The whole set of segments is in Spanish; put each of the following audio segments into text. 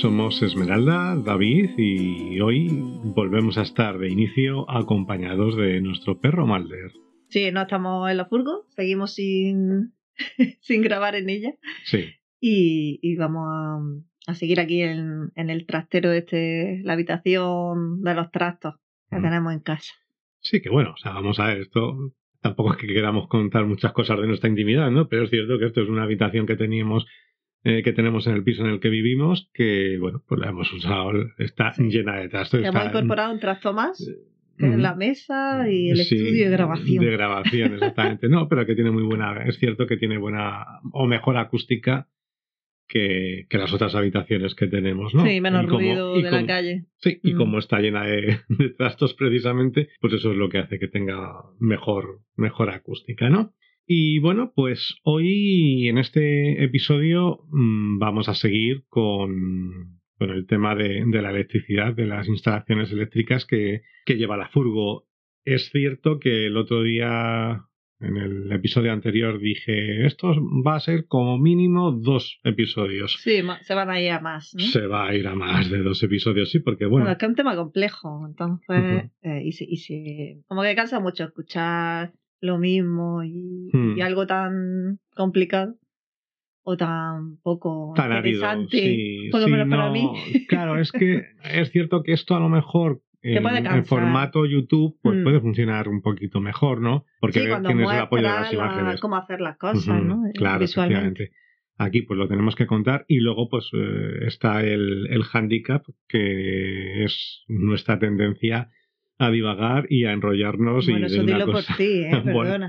Somos Esmeralda, David y hoy volvemos a estar de inicio acompañados de nuestro perro Malder. Sí, no estamos en la furgo, seguimos sin, sin grabar en ella Sí, y, y vamos a, a seguir aquí en, en el trastero este, la habitación de los trastos que Mm. tenemos en casa. sí que bueno, o sea, vamos a ver, esto tampoco es que queramos contar muchas cosas de nuestra intimidad, ¿no? Pero es cierto que esto es una habitación que teníamos, eh, que tenemos en el piso en el que vivimos, que bueno, pues la hemos usado, está Sí. llena de trastos. Hemos incorporado un trasto más, Ujú. es la mesa y el Sí, estudio de grabación. De grabación, exactamente. No, pero que tiene muy buena, es cierto que tiene buena o mejor acústica que, que las otras habitaciones que tenemos, ¿no? Sí, menos Y como- ruido y de la calle. Sí, y Mm. como está llena de, de trastos precisamente, pues eso es lo que hace que tenga mejor, mejor acústica, ¿no? Y bueno, pues hoy en este episodio mm, vamos a seguir con, con el tema de, de la electricidad, de las instalaciones eléctricas que, que lleva la furgo. Es cierto que el otro día, en el episodio anterior, dije, esto va a ser como mínimo dos episodios. Sí, se van a ir a más. ¿no? Se va a ir a más de dos episodios, sí, porque Bueno, bueno, es que es un tema complejo, entonces, eh, y, si, y si- como que cansa mucho escuchar lo mismo y, Hmm. y algo tan complicado o tan poco tan árido. interesante, Sí, por lo sí, menos para mí. Claro, es que es cierto que esto a lo mejor en, formato YouTube pues Mm. puede funcionar un poquito mejor, ¿no? Porque sí, tienes el apoyo de las la- imágenes. cómo hacer las cosas, ¿no? Eh, Claro, Visualmente. Aquí pues lo tenemos que contar y luego pues eh, está el, el handicap que es nuestra tendencia a divagar y a enrollarnos Bueno, y eso dilo por ti, ¿eh? Bueno, Perdona.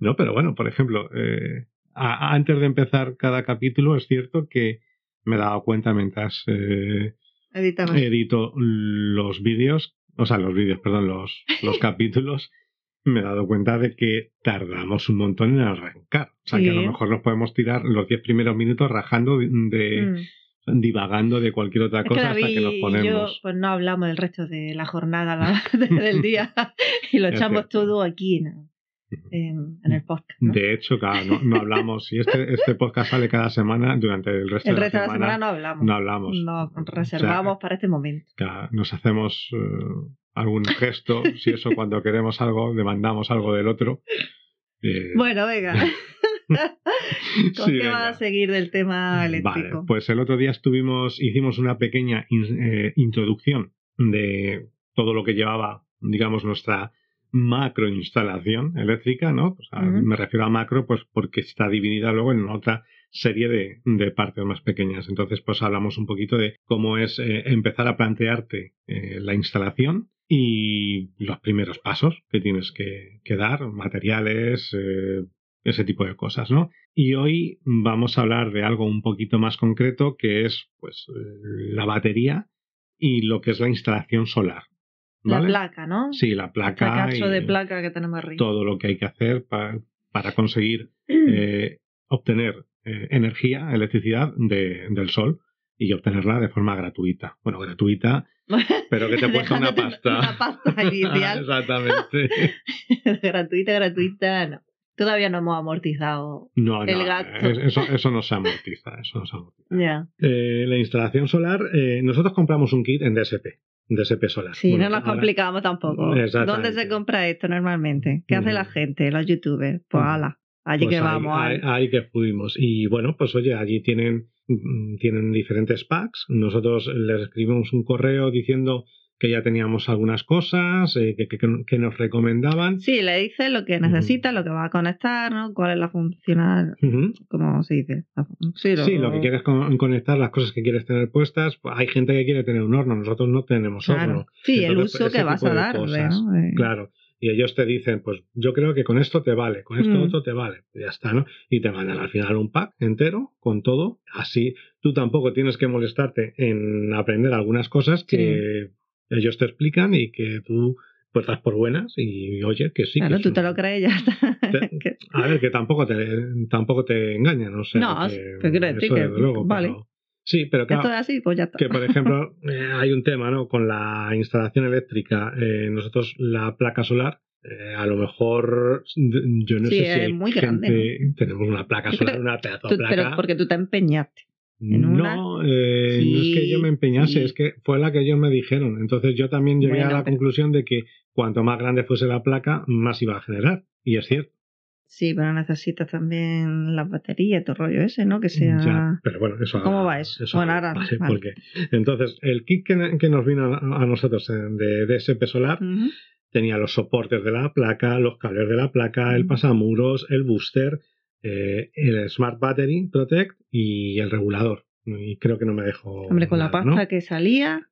no, pero bueno, por ejemplo, eh, a- antes de empezar cada capítulo es cierto que me he dado cuenta mientras eh, edito los vídeos, o sea, los vídeos, perdón, los, los capítulos, me he dado cuenta de que tardamos un montón en arrancar. O sea, que a lo mejor nos podemos tirar los 10 primeros minutos rajando de, de- Mm. Divagando de cualquier otra Es que cosa hasta que nos y yo ponemos. pues no hablamos del resto de la jornada la- del día y lo Es echamos cierto. todo aquí en, en, en el podcast. ¿no? De hecho, claro, no, no hablamos. Si este, este podcast sale cada semana, durante el resto el de resto de la la semana, semana no hablamos. no hablamos. Nos reservamos para este momento. Claro, nos hacemos eh, algún gesto, si eso cuando queremos algo, demandamos algo del otro. Eh, Bueno, venga. ¿Con sí, qué venga. vas a seguir del tema eléctrico? Vale, pues el otro día estuvimos, hicimos una pequeña in- eh, introducción de todo lo que llevaba, digamos, nuestra macro instalación eléctrica, ¿no? O sea, Ujú. Me refiero a macro, pues porque está dividida luego en otra serie de, de partes más pequeñas. Entonces, pues hablamos un poquito de cómo es eh, empezar a plantearte eh, la instalación y los primeros pasos que tienes que, que dar, materiales, eh, ese tipo de cosas, ¿no? Y hoy vamos a hablar de algo un poquito más concreto que es pues eh, la batería y lo que es la instalación solar. La placa, ¿no? Sí, la El placa cacho y de placa que tenemos arriba. todo lo que hay que hacer pa- para conseguir eh, obtener eh, energía, electricidad de- del sol y obtenerla de forma gratuita. Bueno, gratuita, pero que te cuesta una pasta. Una pasta inicial. Exactamente. gratuita, gratuita, no. Todavía no hemos amortizado. No, no, El gato. es- Eso, eso no se amortiza. Eso no se amortiza. Ya. Eh, la instalación solar, eh, nosotros compramos un kit en DSP, DSP solar. Sí, Bueno, no nos ahora- complicamos tampoco. Exactamente. ¿Dónde se compra esto normalmente? ¿Qué hace Mm. la gente, los youtubers? Pues Mm. ala, allí Pues que ahí- vamos. Ahí, ahí. que fuimos. Y bueno, pues oye, allí tienen, mm, tienen diferentes packs. Nosotros les escribimos un correo diciendo que ya teníamos algunas cosas, eh, que, que- que nos recomendaban. Sí, le dice lo que necesita, lo que va a conectar, ¿no? ¿Cuál es la funcional? Ujú. ¿Cómo se dice? Sí, lo que quieres con- conectar, las cosas que quieres tener puestas. Pues hay gente que quiere tener un horno, nosotros no tenemos Claro. horno. Sí, el uso que vas a. Eh, Claro. Y ellos te dicen, pues yo creo que con esto te vale, con esto Mm. otro te vale. Ya está, ¿no? Y te mandan al final un pack entero con todo. Así tú tampoco tienes que molestarte en aprender algunas cosas que ellos te explican y que tú pues das por buenas y oye que sí. Claro, que tú es te un- lo crees ya está. Te- Que- A ver, que tampoco te, tampoco te engañan, o sea, No, que, pero quiero decir que- luego, vale. pero- sí, pero claro, Esto es así, pues ya está. que por ejemplo eh, hay un tema, ¿no? Con la instalación eléctrica, eh, nosotros la placa solar, eh, a lo mejor yo no Sí, sé si es hay muy gente- grande, tenemos una placa solar, creo- una pedazo Tú- de pero placa. porque tú te empeñaste. en una- No, eh, no es que yo me empeñase, sí. es que fue la que ellos me dijeron. Entonces yo también llegué Bueno, a la pero- conclusión de que cuanto más grande fuese la placa, más iba a generar. Y es cierto. Sí, pero necesitas también las baterías, todo el rollo ese, ¿no? Que sea. Ya, pero bueno, eso ¿Cómo ahora- va eso? Bueno, ahora- vale, vale. porque- entonces, el kit que, que nos vino a, a nosotros eh, de DSP Solar tenía los soportes de la placa, los cables de la placa, el pasamuros, el booster, eh, el Smart Battery Protect y el regulador. Y creo que no me dejo. Hombre, con la pasta ¿no? que salía.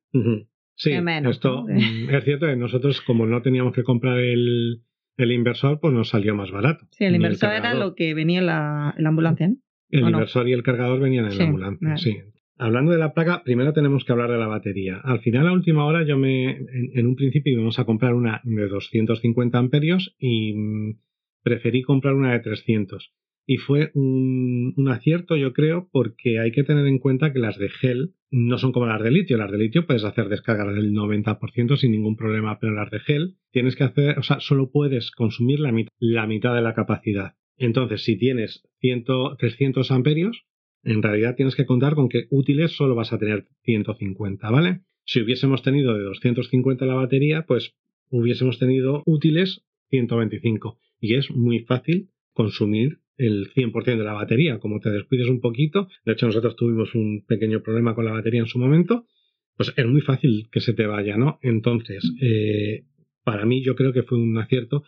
Sí, menos, esto ¿no? es cierto que nosotros, como no teníamos que comprar el, el inversor, pues nos salió más barato. Sí, el inversor era lo que venía en la, en la ambulancia, ¿no? El inversor y el cargador venían en Sí, la ambulancia, vale. sí. Hablando de la placa, primero tenemos que hablar de la batería. Al final, a última hora, yo me. En, en un principio íbamos a comprar una de 250 amperios y mm, preferí comprar una de 300. Y fue un, un acierto, yo creo, porque hay que tener en cuenta que las de gel no son como las de litio. Las de litio puedes hacer descargas del 90% sin ningún problema, pero las de gel tienes que hacer, o sea, solo puedes consumir la, mit- la mitad de la capacidad. Entonces, si tienes 100, 300 amperios, en realidad tienes que contar con que útiles solo vas a tener 150, ¿vale? Si hubiésemos tenido de 250 la batería, pues hubiésemos tenido útiles 125. Y es muy fácil consumir el 100% de la batería. Como te descuides un poquito, de hecho nosotros tuvimos un pequeño problema con la batería en su momento, pues es muy fácil que se te vaya, ¿no? Entonces, eh, para mí yo creo que fue un acierto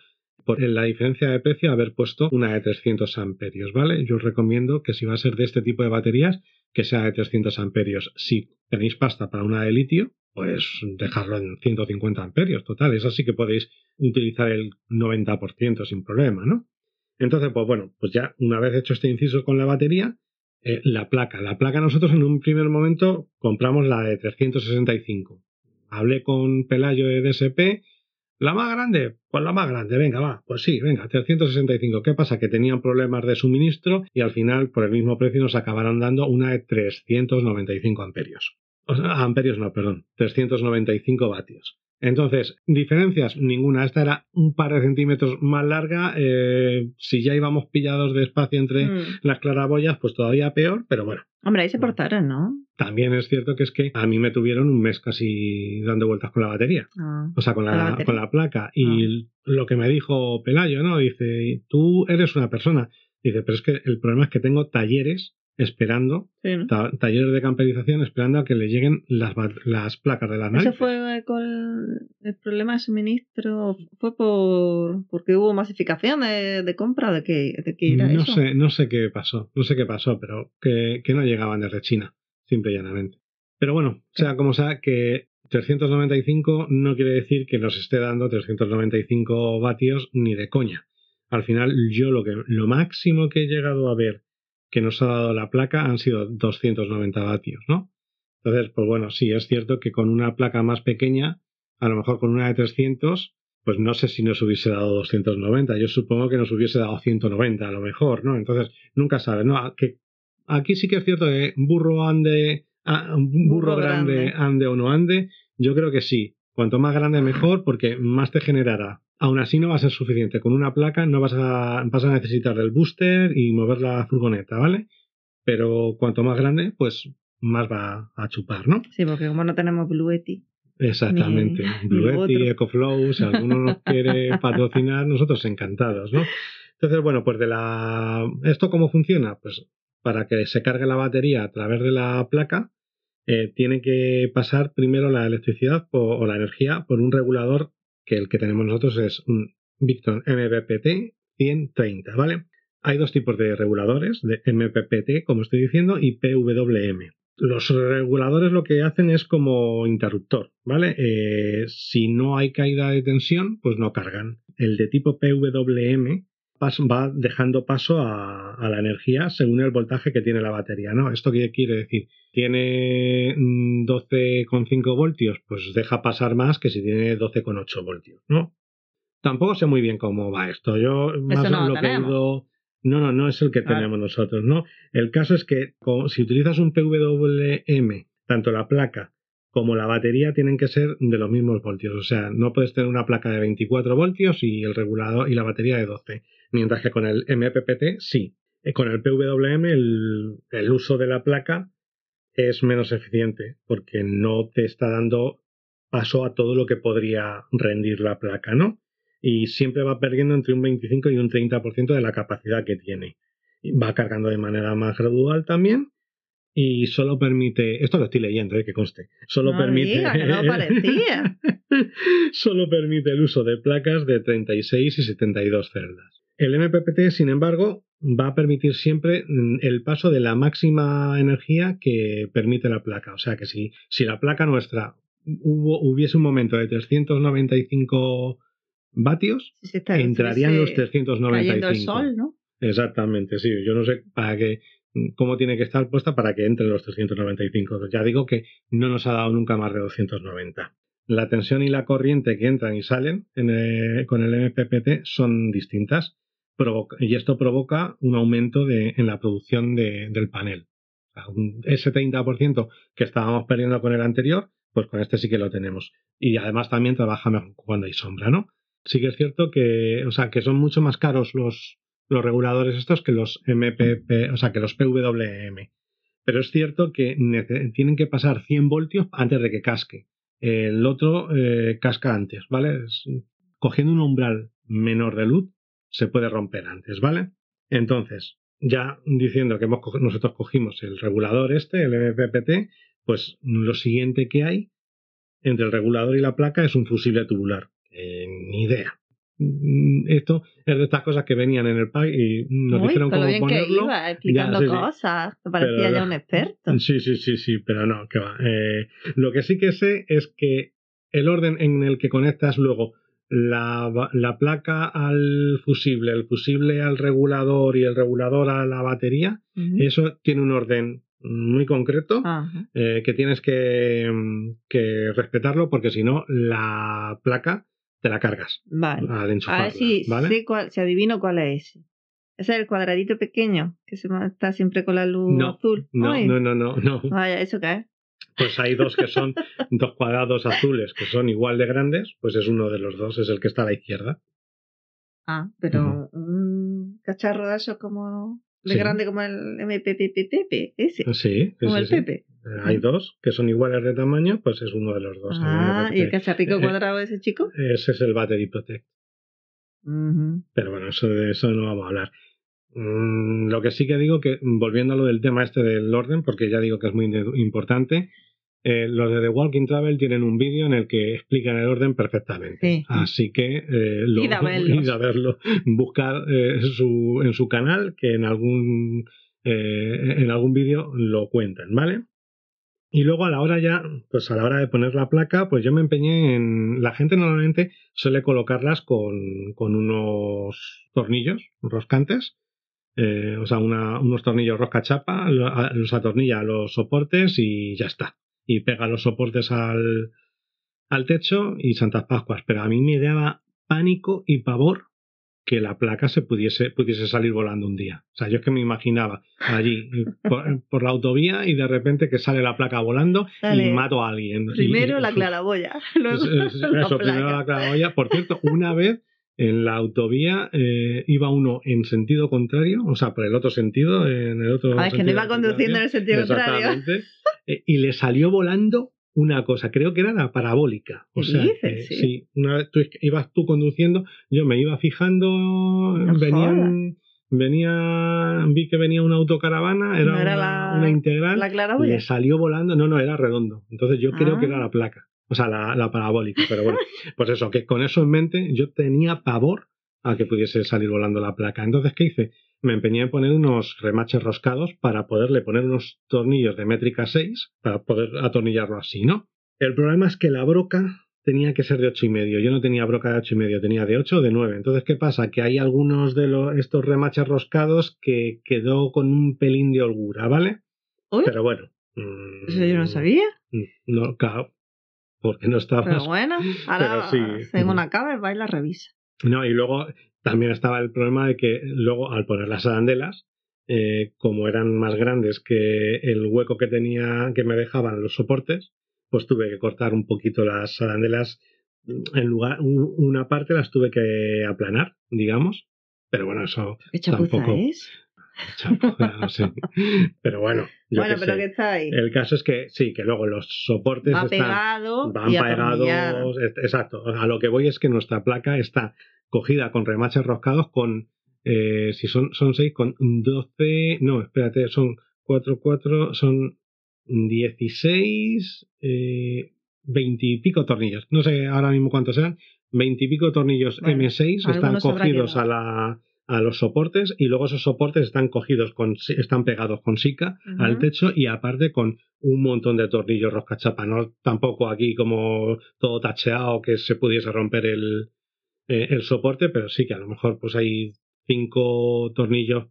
por la diferencia de precio haber puesto una de 300 amperios, ¿vale? Yo os recomiendo que si va a ser de este tipo de baterías, que sea de 300 amperios. Si tenéis pasta para una de litio, pues dejarlo en 150 amperios, total. Eso sí que podéis utilizar el 90% sin problema, ¿no? Entonces, pues bueno, pues ya una vez hecho este inciso con la batería, eh, la placa. La placa nosotros en un primer momento compramos la de 365. Hablé con Pelayo de DSP. ¿La más grande? Pues la más grande, venga, va. Pues sí, venga, 365. ¿Qué pasa? Que tenían problemas de suministro y al final, por el mismo precio, nos acabaron dando una de 395 amperios. O sea, amperios no, perdón, 395 vatios. Entonces, diferencias, ninguna. Esta era un par de centímetros más larga. eh, si ya íbamos pillados de espacio entre Mm. las claraboyas, pues todavía peor, pero bueno. Hombre, ahí se portaron, ¿no? También es cierto que es que a mí me tuvieron un mes casi dando vueltas con la batería. Ah. O sea, con la, ¿Con la batería? con la placa. Y lo que me dijo Pelayo, ¿no? Dice, tú eres una persona. Dice, pero es que el problema es que tengo talleres esperando, Sí, ¿no? ta- talleres de camperización esperando a que le lleguen las, las placas de las Eso naipes. fue con el problema de suministro, fue por porque hubo masificación de, de compra, de que, de que era No eso. sé, no sé qué pasó, no sé qué pasó, pero que, que no llegaban desde China, simple y llanamente. Pero bueno, sea como sea, que 395 no quiere decir que nos esté dando 395 vatios ni de coña. Al final, yo lo que lo máximo que he llegado a ver que nos ha dado la placa han sido 290 vatios, ¿no? Entonces, pues bueno, sí, es cierto que con una placa más pequeña, a lo mejor con una de 300, pues no sé si nos hubiese dado 290. Yo supongo que nos hubiese dado 190 a lo mejor, ¿no? Entonces, nunca sabes, ¿no? Que aquí sí que es cierto que burro ande, burro, Burro grande, grande. ande o no ande, yo creo que sí. Cuanto más grande mejor porque más te generará. Aún así no va a ser suficiente. Con una placa no vas a, vas a necesitar del booster y mover la furgoneta, ¿vale? Pero cuanto más grande, pues más va a chupar, ¿no? Sí, porque como no tenemos Bluetti. Exactamente. Ni- Blue Yeti. EcoFlow, si alguno nos quiere patrocinar, nosotros encantados, ¿no? Entonces, bueno, pues de la... ¿Esto cómo funciona? Pues para que se cargue la batería a través de la placa, eh, tiene que pasar primero la electricidad o la energía por un regulador que el que tenemos nosotros es un Victron MPPT 130, ¿vale? Hay dos tipos de reguladores, de MPPT, como estoy diciendo, y PWM. Los reguladores lo que hacen es como interruptor, ¿vale? Eh, si no hay caída de tensión, pues no cargan. El de tipo PWM va dejando paso a, la energía según el voltaje que tiene la batería, ¿no? ¿Esto qué quiere decir? Tiene 12,5 mm, voltios, pues deja pasar más que si tiene 12,8 voltios, ¿no? Tampoco sé muy bien cómo va esto. Yo más no lo, que he ido... No, no, no es el que ah. tenemos nosotros, ¿no? El caso es que si utilizas un PWM, tanto la placa como la batería tienen que ser de los mismos voltios. O sea, no puedes tener una placa de 24 voltios y el regulador y la batería de 12. Mientras que con el MPPT sí. Eh, con el PWM el, el uso de la placa es menos eficiente porque no te está dando paso a todo lo que podría rendir la placa, ¿no? Y siempre va perdiendo entre un 25 y un 30% de la capacidad que tiene. Va cargando de manera más gradual también y solo permite, esto lo estoy leyendo, eh, que conste, solo permite, no parecía. solo permite el uso de placas de 36 y 72 celdas. El MPPT, sin embargo, va a permitir siempre mm, el paso de la máxima energía que permite la placa. O sea que si, si la placa nuestra hubo, hubiese un momento de 395 vatios, entrarían los 395. el sol, ¿no? Exactamente, sí. Yo no sé para qué cómo tiene que estar puesta para que entre los 395. Ya digo que no nos ha dado nunca más de 290. La tensión y la corriente que entran y salen con el MPPT son distintas y esto provoca un aumento de, en la producción del panel. ese 30% que estábamos perdiendo con el anterior, pues con este sí que lo tenemos. Y además también trabaja mejor cuando hay sombra, ¿no? Sí que es cierto que, o sea, que son mucho más caros los, los reguladores estos que los MPP, o sea, que los PWM. Pero es cierto que tienen que pasar 100 voltios antes de que casque. El otro eh, casca antes, ¿vale? cogiendo un umbral menor de luz se puede romper antes, ¿vale? Entonces, ya diciendo que nosotros cogimos el regulador este, el MPPT, pues lo siguiente que hay entre el regulador y la placa es un fusible tubular. ni idea. Mm, esto es de estas cosas que venían en el pack y nos dijeron cómo bien ponerlo. Que iba explicando cosas, te parecía ya un experto. Sí, sí, sí, sí, pero no, que va. Eh, lo que sí que sé es que el orden en el que conectas luego la, la, placa al fusible, el fusible al regulador y el regulador a la batería, eso tiene un orden muy concreto eh, que tienes que, que respetarlo porque si no la placa te la cargas. Vale. a ver si, sé cuál, si adivino cuál es ese. Ese es el cuadradito pequeño que se está siempre con la luz azul. No, no, no, no, no. Vaya, ¿eso qué es? Pues hay dos que son dos cuadrados azules que son igual de grandes, pues es uno de los dos, es el que está a la izquierda. Ah, pero un cacharro de eso como de grande como el MPPPP, ese. Sí, como el Pepe. Eh, hay dos que son iguales de tamaño, pues es uno de los dos. Ah, ¿y el cacharrico eh, cuadrado de ese chico? Ese es el Battery Protect. Pero bueno, eso, de eso no vamos a hablar. Mm, lo que sí que digo que, volviendo a lo del tema este del orden, porque ya digo que es muy importante, eh, los de The Walking Travel tienen un vídeo en el que explican el orden perfectamente. Así que eh, lo, id, a verlo. Buscar su, en su canal que en algún, en algún vídeo lo cuentan, ¿vale? Y luego a la hora ya, pues a la hora de poner la placa, pues yo me empeñé en. La gente normalmente suele colocarlas con, con unos tornillos roscantes, eh, o sea, unos tornillos rosca chapa, los atornilla a los soportes y ya está. Y pega los soportes al, al techo y Santas Pascuas. Pero a mí me daba pánico y pavor que la placa se pudiese, pudiese salir volando un día. O sea, yo es que me imaginaba allí por, la autovía y de repente que sale la placa volando y mato a alguien. Primero la claraboya. Luego eso, primero la claraboya. Por cierto, una vez en la autovía eh, iba uno en sentido contrario, o sea, por el otro sentido, en el otro. Ah, es que no iba conduciendo en el sentido contrario. Eh, y le salió volando una cosa, creo que era la parabólica. O sea, sí. una vez tú ibas tú conduciendo, yo me iba fijando, venían, venía, vi que venía una autocaravana, era, una, integral, le salió volando, no, no, era redondo. Entonces yo creo que era ah. la placa, o sea, la, la parabólica, pero bueno, pues eso, que con eso en mente yo tenía pavor a que pudiese salir volando la placa. Entonces, ¿qué hice? me empeñé en poner unos remaches roscados para poderle poner unos tornillos de métrica 6 para poder atornillarlo así, ¿no? El problema es que la broca tenía que ser de ocho y medio. Yo no tenía broca de ocho y medio, tenía de 8 o de 9. Entonces, ¿qué pasa? Que hay algunos de los, estos remaches roscados que quedó con un pelín de holgura, ¿vale? Pero bueno. Eso yo no mm, sabía. No, claro. Porque no estaba. Pero bueno, ahora sí. tengo una cava va y la revisa. No, y luego también estaba el problema de que luego al poner las arandelas, eh, como eran más grandes que el hueco que tenía, que me dejaban los soportes, pues tuve que cortar un poquito las arandelas. En lugar, una parte las tuve que aplanar, digamos. Pero bueno, eso ¿Qué tampoco. Es? no sé. Pero bueno. bueno, pero que está ahí. El caso es que sí, que luego los soportes Va están, pegado van pegados. Exacto. A lo que voy es que nuestra placa está cogida con remaches roscados con. Eh, si son, son 6 con 12. No, espérate, son 4, 4, son 16, eh, 20 y pico tornillos. No sé ahora mismo cuántos eran. 20 y pico tornillos M6 están cogidos a la a los soportes y luego esos soportes están cogidos con están pegados con sica al techo y aparte con un montón de tornillos roscachapa. No tampoco aquí como todo tacheado que se pudiese romper el, eh, el soporte pero sí que a lo mejor pues hay cinco tornillos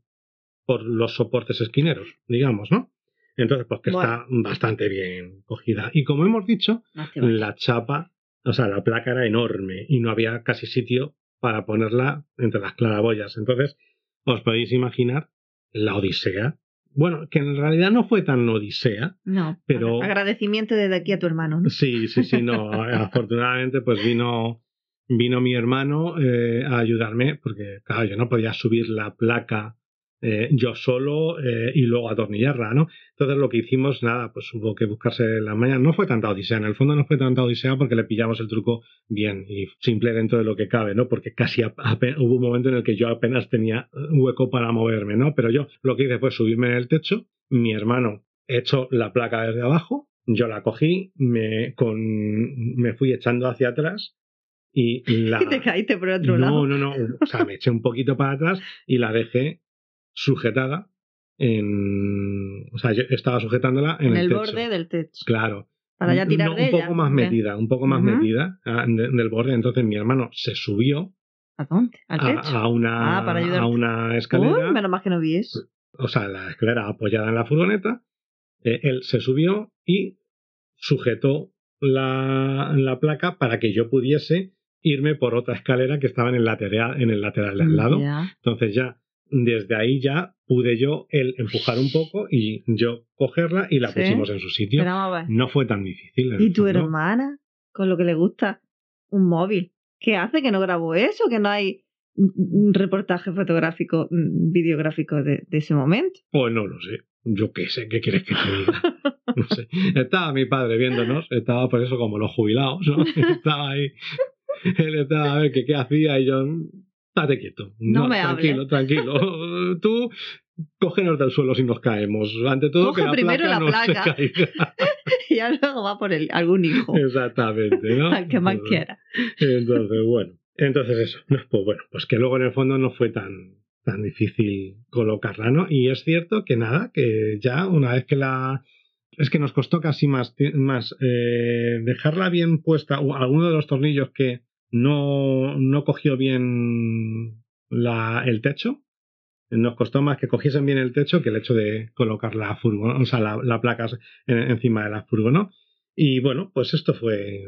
por los soportes esquineros digamos no entonces pues que está bastante bien cogida. Y como hemos dicho la chapa o sea la placa era enorme y no había casi sitio para ponerla entre las claraboyas. Entonces, os podéis imaginar la odisea. Bueno, que en realidad no fue tan odisea. No, pero... Agradecimiento desde aquí a tu hermano. Sí, sí, sí, no. afortunadamente, pues vino, vino mi hermano eh, a ayudarme, porque, claro, yo no podía subir la placa eh, yo solo eh, y luego atornillarla, ¿no? Entonces lo que hicimos, nada, pues hubo que buscarse la mañana. No fue tanta odisea, en el fondo no fue tanta odisea porque le pillamos el truco bien y simple dentro de lo que cabe, ¿no? Porque casi hubo un momento en el que yo apenas tenía hueco para moverme, ¿no? Pero yo lo que hice fue subirme en el techo, mi hermano echó la placa desde abajo, yo la cogí, me, con, me fui echando hacia atrás y la... Y te caíste por otro lado. No, no, no. O sea, me eché un poquito para atrás y la dejé sujetada en. O sea, yo estaba sujetándola en, en el, borde del techo. Claro. Para ya tirar un poco más metida, un poco más metida ah, del borde. Entonces mi hermano se subió. ¿A dónde? ¿Al techo? A, una, ah, para a una escalera. Uy, menos más que no vi eso. O sea, la escalera apoyada en la furgoneta. Eh, él se subió y sujetó la, la placa para que yo pudiese irme por otra escalera que estaba en el lateral, en el lateral de al lado. Entonces ya desde ahí ya pude yo el empujar un poco y yo cogerla y la pusimos en su sitio. No fue tan difícil. ¿Y tu hermana? Con lo que le gusta un móvil. ¿Qué hace que no grabó eso? Que no hay reportaje fotográfico, videográfico de, ese momento. Pues no lo sé. Yo qué sé, ¿qué quieres que te diga? No sé. Estaba mi padre viéndonos, estaba por eso como los jubilados, ¿no? Estaba ahí. Él estaba a ver qué, qué hacía y yo Date quieto. No, me Tranquilo, tranquilo. Tú cógenos del suelo si nos caemos. Ante todo, Coge que la primero placa la placa. y ya luego va por el, algún hijo. Exactamente, ¿no? Al que más quiera. Entonces, bueno. Entonces eso. Pues bueno, pues que luego en el fondo no fue tan, tan difícil colocarla, ¿no? Y es cierto que nada, que ya una vez que la... Es que nos costó casi más, más eh, dejarla bien puesta, o alguno de los tornillos que, no, no cogió bien la, el techo. Nos costó más que cogiesen bien el techo que el hecho de colocar la furgo, o sea, la, la placa encima de la furgo, ¿no? Y bueno, pues esto fue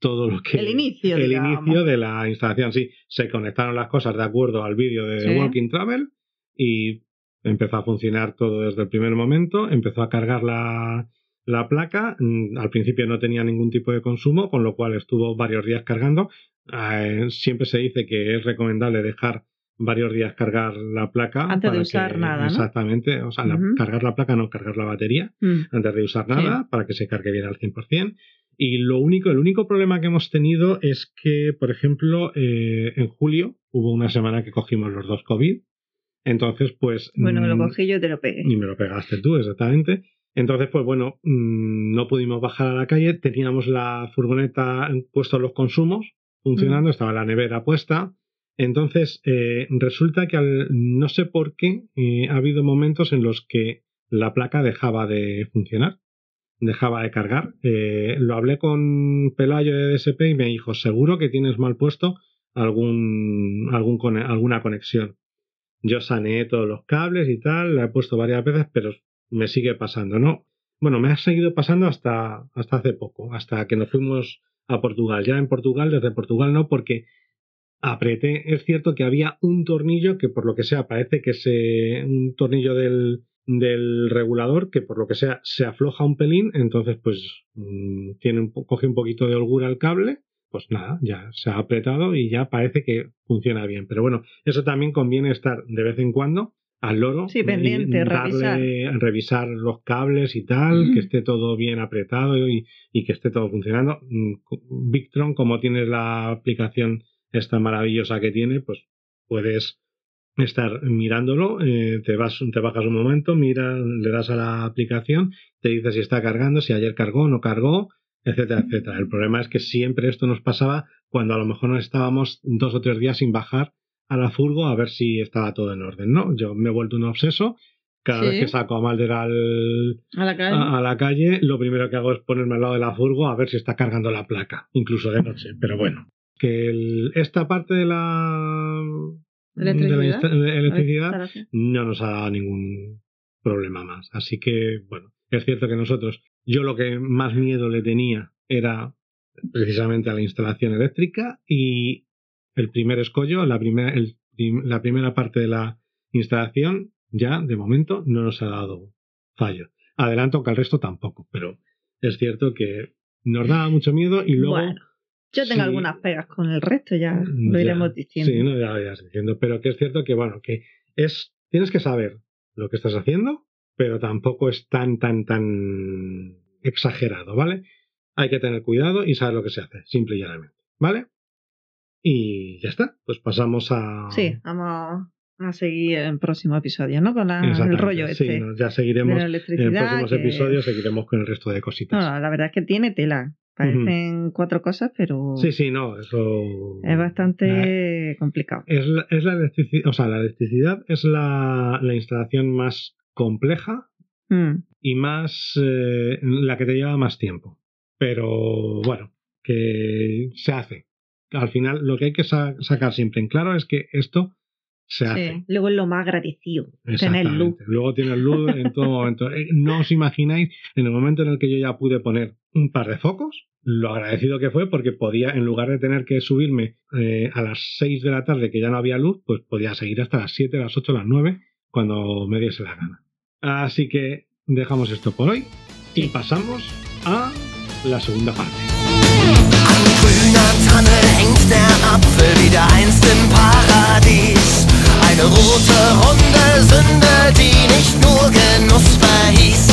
todo lo que... El inicio. El inicio de la instalación, sí. Se conectaron las cosas de acuerdo al vídeo de Walking Travel y empezó a funcionar todo desde el primer momento. Empezó a cargar la, la placa mm, al principio no tenía ningún tipo de consumo, con lo cual estuvo varios días cargando. Eh, siempre se dice que es recomendable dejar varios días cargar la placa. Antes de usar nada. Exactamente, o sea, cargar la placa, no cargar la batería, mm. antes de usar nada, para que se cargue bien al 100%. Y lo único, el único problema que hemos tenido es que, por ejemplo, eh, en julio hubo una semana que cogimos los dos COVID. Entonces, pues. Bueno, me lo mm, cogí yo te lo pegué. Y me lo pegaste tú, exactamente. Entonces, pues bueno, mm, no pudimos bajar a la calle, teníamos la furgoneta puesta los consumos funcionando, estaba la nevera puesta. Entonces, eh, resulta que al, no sé por qué eh, ha habido momentos en los que la placa dejaba de funcionar. dejaba de cargar. Eh, lo hablé con Pelayo de DSP y me dijo, seguro que tienes mal puesto algún, algún, alguna conexión. Yo saneé todos los cables y tal, la he puesto varias veces, pero me sigue pasando, ¿no? Bueno, me ha seguido pasando hasta, hasta hace poco, hasta que nos fuimos a Portugal. Ya en Portugal, desde Portugal no, porque apreté. Es cierto que había un tornillo que por lo que sea parece que es un tornillo del, del regulador que por lo que sea se afloja un pelín, entonces pues mm, tiene un, coge un poquito de holgura el cable, pues nada, ya se ha apretado y ya parece que funciona bien. Pero bueno, eso también conviene estar de vez en cuando al loro. Sí, pendiente, darle, revisar. los cables y tal, que esté todo bien apretado y, y, que esté todo funcionando. Mm, Victron, como tienes la aplicación esta maravillosa que tiene, pues puedes estar mirándolo, eh, te, vas, te bajas un momento, mira, le das a la aplicación, te dice si está cargando, si ayer cargó o no cargó, etcétera, etcétera. El problema es que siempre esto nos pasaba cuando a lo mejor nos estábamos dos o tres días sin bajar a la furgo a ver si estaba todo en orden, ¿no? Yo me he vuelto un obseso. Cada vez que saco a Malder al, a, la calle. A, la calle, lo primero que hago es ponerme al lado de la furgo a ver si está cargando la placa, incluso de noche. Pero bueno, que esta parte de la electricidad, no nos ha dado ningún problema más. Así que, bueno, es cierto que nosotros, yo lo que más miedo le tenía era precisamente a la instalación eléctrica y el primer escollo, la primera, la primera parte de la instalación, ya de momento no nos ha dado fallo. Adelanto que el resto tampoco, pero es cierto que nos daba mucho miedo y luego yo tengo algunas pegas con el resto, ya mm, lo iremos diciendo. Sí, no, ya lo irás diciendo. Pero que es cierto que, bueno, que es. Tienes que saber lo que estás haciendo, pero tampoco es tan, tan, tan exagerado, ¿vale? Hay que tener cuidado y saber lo que se hace, simple y llanamente, ¿vale? Y ya está, pues pasamos a. Sí, vamos a seguir en el próximo episodio, ¿no? Con el rollo este. Sí, ya seguiremos. en los próximos episodios seguiremos con el resto de cositas. No, la verdad es que tiene tela. Parecen cuatro cosas, pero. Sí, sí, no, eso. Es bastante complicado. Es la, es la electricidad, o sea, la electricidad es la, la instalación más compleja mm. y más. Eh, la que te lleva más tiempo. Pero bueno, que se hace. Al final, lo que hay que sacar siempre en claro es que esto se hace. Luego es lo más agradecido, tener luz. Luego tienes luz en todo momento. Eh, no os imagináis en el momento en el que yo ya pude poner un par de focos, lo agradecido que fue porque podía, en lugar de tener que subirme eh, a las 6 de la tarde que ya no había luz, pues podía seguir hasta las 7, las 8, las 9, cuando me diese la gana. Así que dejamos esto por hoy y pasamos a la segunda parte. Eine rote runde Sünde, die nicht nur Genuss verhieß.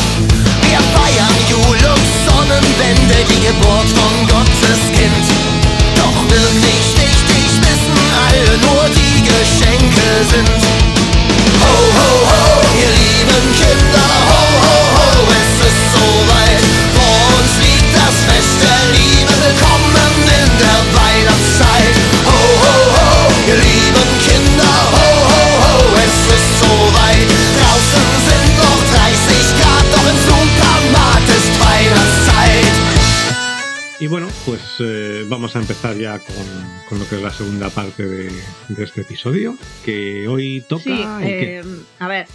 Wir feiern Jul und Sonnenwende, die Geburt von Gottes Kind. Doch wirklich wichtig wissen alle nur die Geschenke sind. Ho, ho, ho, ihr lieben Kinder, ho, ho, ho, es ist soweit. Vor uns liegt das Fest der Liebe, willkommen in der Weihnachtszeit. Ho, ho, ho, ihr lieben Kinder, ho, ho, ho, es ist soweit. Draußen sind noch 30 Grad, doch im Supermarkt ist Weihnachtszeit. Y bueno, pues eh, vamos a empezar ya con, con, lo que es la segunda parte de, de este episodio, que hoy toca... Sí, eh, a ver,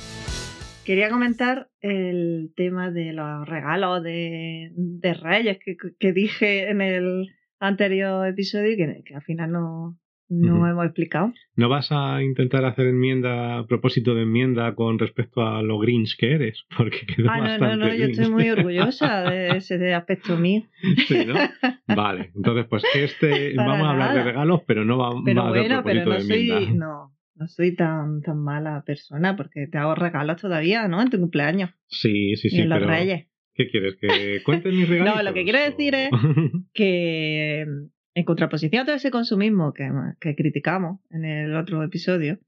quería comentar el tema de los regalos de, de Reyes que, que, dije en el anterior episodio que, que al final no, no hemos explicado. ¿No vas a intentar hacer enmienda, a propósito de enmienda con respecto a lo Grinch que eres? Porque quedó ah, no, no, no, yo estoy muy orgullosa de ese aspecto mío. Sí, ¿no? Vale, entonces pues este, vamos a hablar de regalos, pero no va, pero va a bueno, pero no soy, no, no soy tan, tan mala persona porque te hago regalos todavía, ¿no? En tu cumpleaños. Sí, sí, sí. Y en los pero... reyes. ¿Qué quieres? ¿Que cuenten mis regalos? No, lo que quiero decir es que en contraposición a todo ese consumismo que, que criticamos en el otro episodio,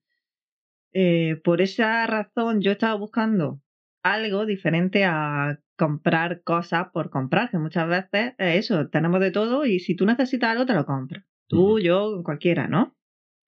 eh, por esa razón yo estaba buscando algo diferente a comprar cosas por comprar, que muchas veces es eso, tenemos de todo y si tú necesitas algo te lo compras. Tú, yo, cualquiera, ¿no?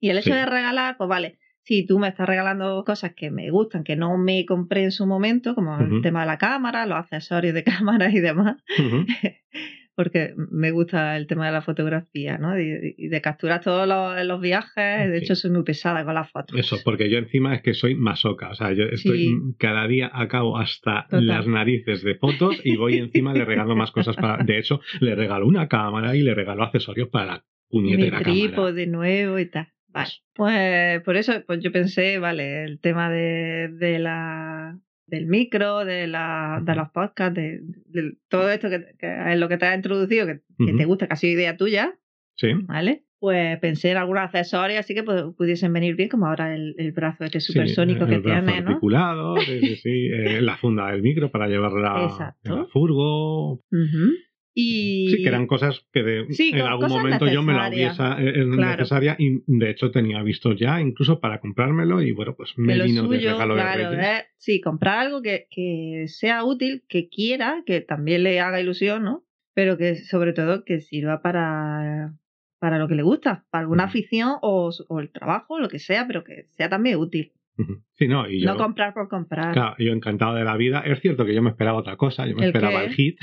Y el hecho Sí. de regalar, pues vale, si tú me estás regalando cosas que me gustan, que no me compré en su momento, como el tema de la cámara, los accesorios de cámara y demás, porque me gusta el tema de la fotografía, ¿no? Y, y de capturar todos los, viajes. De Sí. hecho, soy muy pesada con las fotos. Eso, porque yo encima es que soy masoca. O sea, yo estoy Sí. cada día acabo hasta Total. las narices de fotos y voy encima le regalo más cosas para. De hecho, le regalo una cámara y le regalo accesorios para la mi puñetera cámara. trípode nuevo y tal. Vale. Pues por eso pues yo pensé, vale, el tema de, de la del micro, de, la, de los podcasts, de, de todo esto que, que es lo que te has introducido, que, que te gusta, que ha sido idea tuya, Sí. ¿vale? Pues pensé en algunos accesorios así que pu- pudiesen venir bien, como ahora el, el brazo este sí, supersónico que el brazo tiene, ¿no? articulado, sí, sí, sí, eh, la funda del micro para llevarla la furgo. Ujú. Y Sí, que eran cosas que de- Sí, en algún momento yo me la hubiese Claro. necesaria y de hecho tenía visto ya incluso para comprármelo y bueno, pues me vino de suyo, de claro, Reyes. es sí, comprar algo que, que sea útil, que quiera, que también le haga ilusión, ¿no? Pero que sobre todo que sirva para, para lo que le gusta, para alguna afición o, o el trabajo, lo que sea, pero que sea también útil. Sí, no, y yo, No comprar por comprar. claro, yo encantado de la vida. Es cierto que yo me esperaba otra cosa, yo me ¿El esperaba qué? el hit,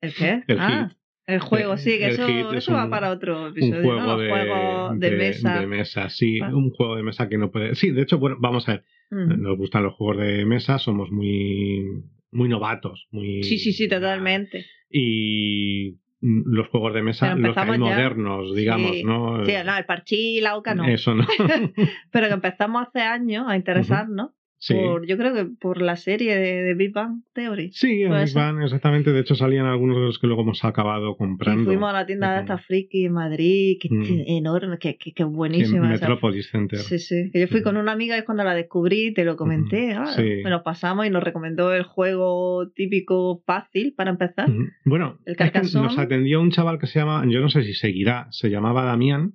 ¿El qué? el ah, hit. el juego, sí, que eso, es eso va un- para otro Un episodio, juego, ¿no? De, juegos de, mesa. de mesa, sí, Ah. un juego de mesa que no puede. Sí, de hecho, bueno, vamos a ver, Mm. nos gustan los juegos de mesa, somos muy, muy novatos, muy. Sí, sí, sí, totalmente. Y los juegos de mesa, los que hay modernos, digamos, Sí. ¿no? Sí, no, el parchí y la oca no. Eso no. Pero que empezamos hace años a interesarnos Sí. por, yo creo que por la serie de, de Big Bang Theory. Sí, en Big. Bang, exactamente. De hecho, salían algunos de los que luego hemos acabado comprando. Y fuimos a la tienda de esta friki en Madrid, que Mm. es enorme, que, que, que Sí, en buenísima. esa. Metropolis Center. Sí, sí. Que yo fui con una amiga y es cuando la descubrí, te lo comenté. Ujú. ah, Sí. Me lo pasamos y nos recomendó el juego típico fácil para empezar. Bueno, El es que nos atendió un chaval que se llama, yo no sé si seguirá, se llamaba Damián.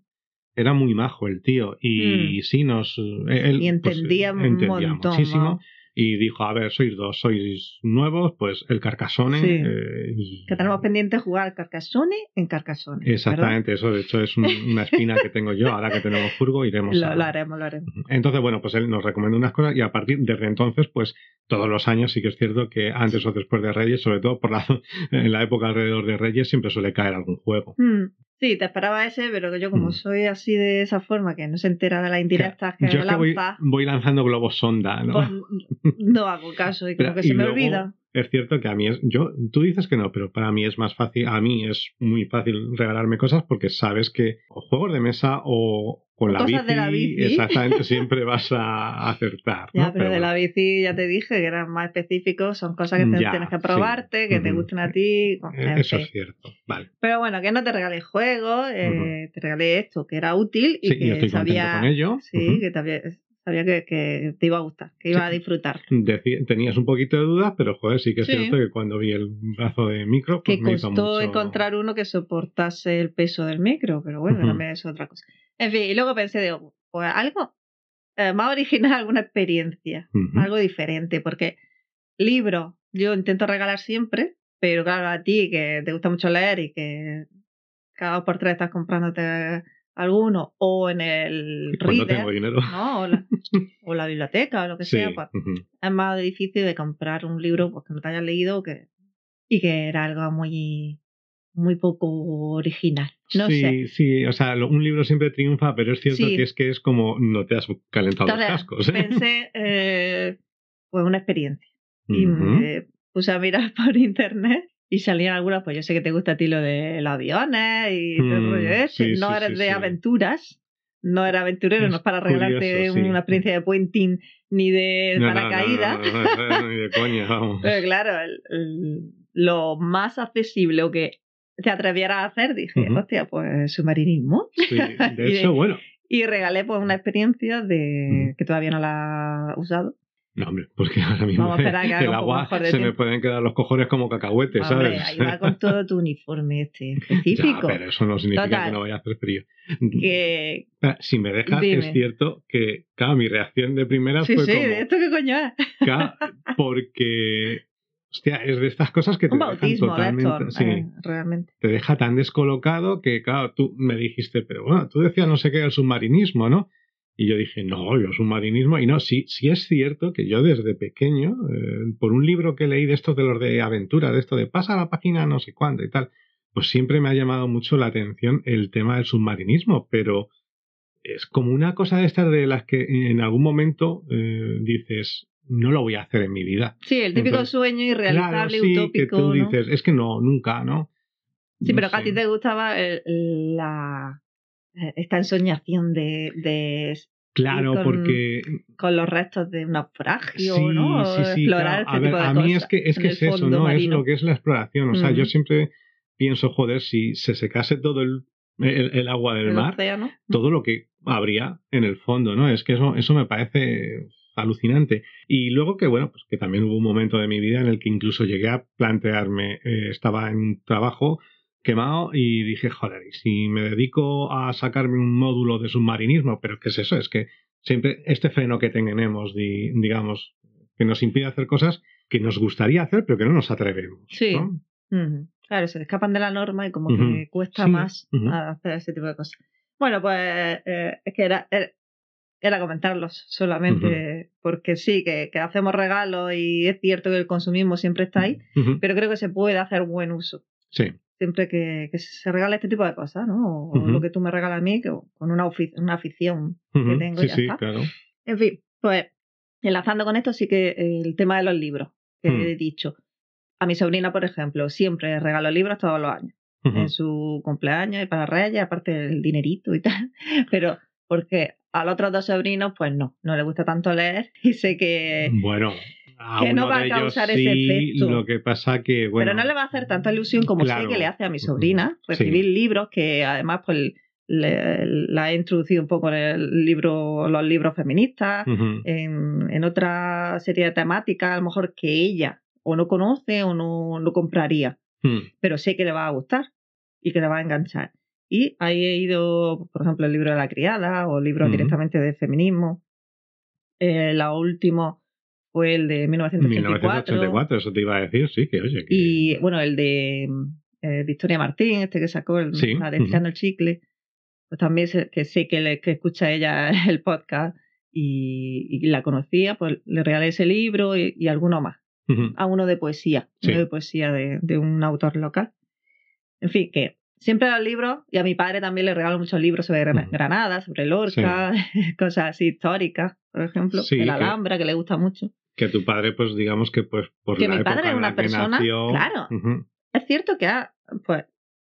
Era muy majo el tío. Y sí, nos. Él, Mm. y pues, entendía un entendía montón. muchísimo. vamos. Y dijo: A ver, sois dos, sois nuevos, pues el Carcassonne. Sí. eh, y- Que tenemos pendiente jugar Carcassonne en Carcassonne. ¿verdad? Exactamente, eso de hecho es un- una espina que tengo yo. Ahora que tenemos furgo, iremos Lo, a. lo haremos, lo haremos. Entonces, bueno, pues él nos recomendó unas cosas y a partir desde entonces, pues todos los años sí que es cierto que antes o después de Reyes, sobre todo por la, en la época alrededor de Reyes, siempre suele caer algún juego. Mm. Sí, te esperaba ese, pero yo como Mm. soy así de esa forma, que no se entera de las indirectas que Yo es que voy, lanza, voy lanzando globos sonda, ¿no? pues no hago caso y Pero- que y se me luego olvida. Es cierto que a mí es, yo, tú dices que no, pero para mí es más fácil, a mí es muy fácil regalarme cosas porque sabes que o juegos de mesa o con la cosas bici, de la bici. exactamente, siempre vas a acertar. Ya, ¿no? pero, de bueno. la bici ya te dije que eran más específicos, son cosas que te- Ya, tienes que sí. probarte, que te gusten a ti. Eh, Eso fin. es cierto. Vale. Pero bueno, que no te regalé juegos, eh, te regalé esto, que era útil y Sí, que yo estoy sabía, con ello. sí, que te había- sabía que, que te iba a gustar, que iba Sí. a disfrutar. Tenías un poquito de dudas, pero joder, sí que es Sí. cierto que cuando vi el brazo de micro, pues que me hizo costó mucho- encontrar uno que soportase el peso del micro, pero bueno, Ujú. también es otra cosa. En fin, y luego pensé, digo, pues algo eh, más original, alguna experiencia, algo diferente, porque libros yo intento regalar siempre, pero claro, a ti que te gusta mucho leer y que cada dos por tres estás comprándote alguno, o en el Cuando reader, tengo dinero. ¿no? O la, o la biblioteca o lo que Sí. sea, pues es más difícil de comprar un libro pues, que no te hayas leído que, y que era algo muy, muy poco original. No sí, sé. sí, o sea, lo- un libro siempre triunfa, pero es cierto Sí. que es que es como no te has calentado Entonces, los cascos. ¿eh? pensé, eh, pues una experiencia. Y Ujú. me puse a mirar por internet y salían algunas, pues yo sé que te gusta a ti lo de los aviones y todo el Mm, rollo ese. sí, no sí, eres sí, de aventuras, no era aventurero, Es no es para sí. una experiencia de puenting ni de No, paracaídas. No, no, ni de coña, vamos. Pero claro, el- el- lo más accesible o que te atrevieras a hacer, dije, Ujú. hostia, pues submarinismo. Sí, de Y de- hecho, bueno. Y regalé pues una experiencia de Ujú. que todavía no la he usado. No, hombre, porque ahora mismo Vamos a esperar a que haga el agua se me pueden quedar los cojones como cacahuetes, Hombre, ¿sabes? ahí va con todo tu uniforme este Ya, específico. pero eso no significa Total. que no vaya a hacer frío. que Ah, Si me dejas, Dime. es cierto que, claro, mi reacción de primeras sí, fue sí, como, ¿de esto qué coño es? claro, porque, hostia, es de estas cosas que te Un dejan bautismo totalmente, esto, sí, eh, realmente. te deja tan descolocado que, claro, tú me dijiste, pero bueno, tú decías no sé qué del submarinismo, ¿no? Y yo dije, no, yo submarinismo. Y no, sí, sí es cierto que yo desde pequeño, eh, por un libro que leí de estos de los de aventura, de esto de pasa la página no sé cuándo y tal, pues siempre me ha llamado mucho la atención el tema del submarinismo, pero es como una cosa de estas de las que en algún momento eh, dices, no lo voy a hacer en mi vida. Sí, el típico sueño irrealizable, claro, sí, utópico. Que tú ¿no? dices, es que no, nunca, ¿no? Sí, No pero que a ti sé. te gustaba el- la, esta ensoñación de, de Claro, con- porque con los restos de un naufragio, sí, ¿no? sí, sí, Explorar claro. este a ver, tipo de a cosas. mí es que es, que es eso, ¿no? Es lo que es la exploración. O sea, yo siempre pienso, joder, si se secase todo el, el, el agua del El mar, océano. todo lo que habría en el fondo, ¿no? Es que eso, eso me parece alucinante. Y luego que, bueno, pues que también hubo un momento de mi vida en el que incluso llegué a plantearme, eh, estaba en un trabajo quemado y dije, joder, y si me dedico a sacarme un módulo de submarinismo, pero ¿qué es eso? Es que siempre este freno que tenemos, di- digamos, que nos impide hacer cosas que nos gustaría hacer, pero que no nos atrevemos. Sí. Claro, se escapan de la norma y como que cuesta Sí, más hacer ese tipo de cosas. Bueno, pues eh, es que era, era, era comentarlos solamente porque sí, que, que hacemos regalos y es cierto que el consumismo siempre está ahí, pero creo que se puede hacer buen uso. Sí. Siempre que, que se regala este tipo de cosas, ¿no? O, lo que tú me regalas a mí, que, con una, una afición que tengo Sí, ya sí, está. claro. En fin, pues enlazando con esto, sí que el tema de los libros, que Mm. he dicho. A mi sobrina, por ejemplo, siempre regalo libros todos los años. En su cumpleaños y para Reyes, aparte del dinerito y tal. Pero porque a los otros dos sobrinos, pues no, no les gusta tanto leer y sé que... Bueno, a que no va a causar sí, ese efecto. Lo que pasa que, bueno. pero no le va a hacer tanta ilusión como Claro. sé que le hace a mi sobrina recibir libros que además pues le- la he introducido un poco en el libro, los libros feministas, en, en otra serie de temáticas, a lo mejor que ella o no conoce o no lo compraría, Mm. pero sé que le va a gustar y que le va a enganchar. Y ahí he ido, por ejemplo, el libro de la criada o libros Ujú. directamente de feminismo. Eh, la última fue el de 1984. 1984, eso te iba a decir, sí, que oye. Que... Y bueno, el de eh, Victoria Martín, este que sacó el, Sí, la de. Estirando el Chicle, pues también sé que sé que, le- que escucha ella el podcast y, y la conocía, pues le regalé ese libro y, y alguno más. Ujú. A uno de poesía, Sí. uno de poesía de, de un autor local. En fin, que siempre los libros, y a mi padre también le regalo muchos libros sobre. Granada, sobre Lorca, cosas así históricas, por ejemplo, Sí, el que- Alhambra, que le gusta mucho. Que tu padre, pues digamos que pues por Que la mi padre es una persona, nació, claro. Ujú. es cierto que ha, pues,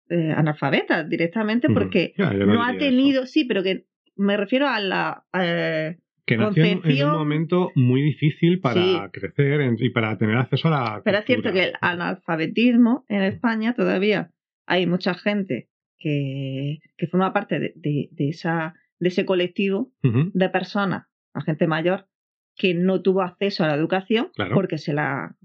eh, analfabeta directamente porque Ya, yo no, ha diría tenido, eso. sí, pero que me refiero a la... eh, Que nació en- en concepción- un momento muy difícil para Sí. crecer en- y para tener acceso a la. pero es cierto que el cultura. analfabetismo en España todavía hay mucha gente que, que forma parte de, de- de esa, de ese colectivo Ujú. de personas, la gente mayor, que no tuvo acceso a la educación Claro. porque se la...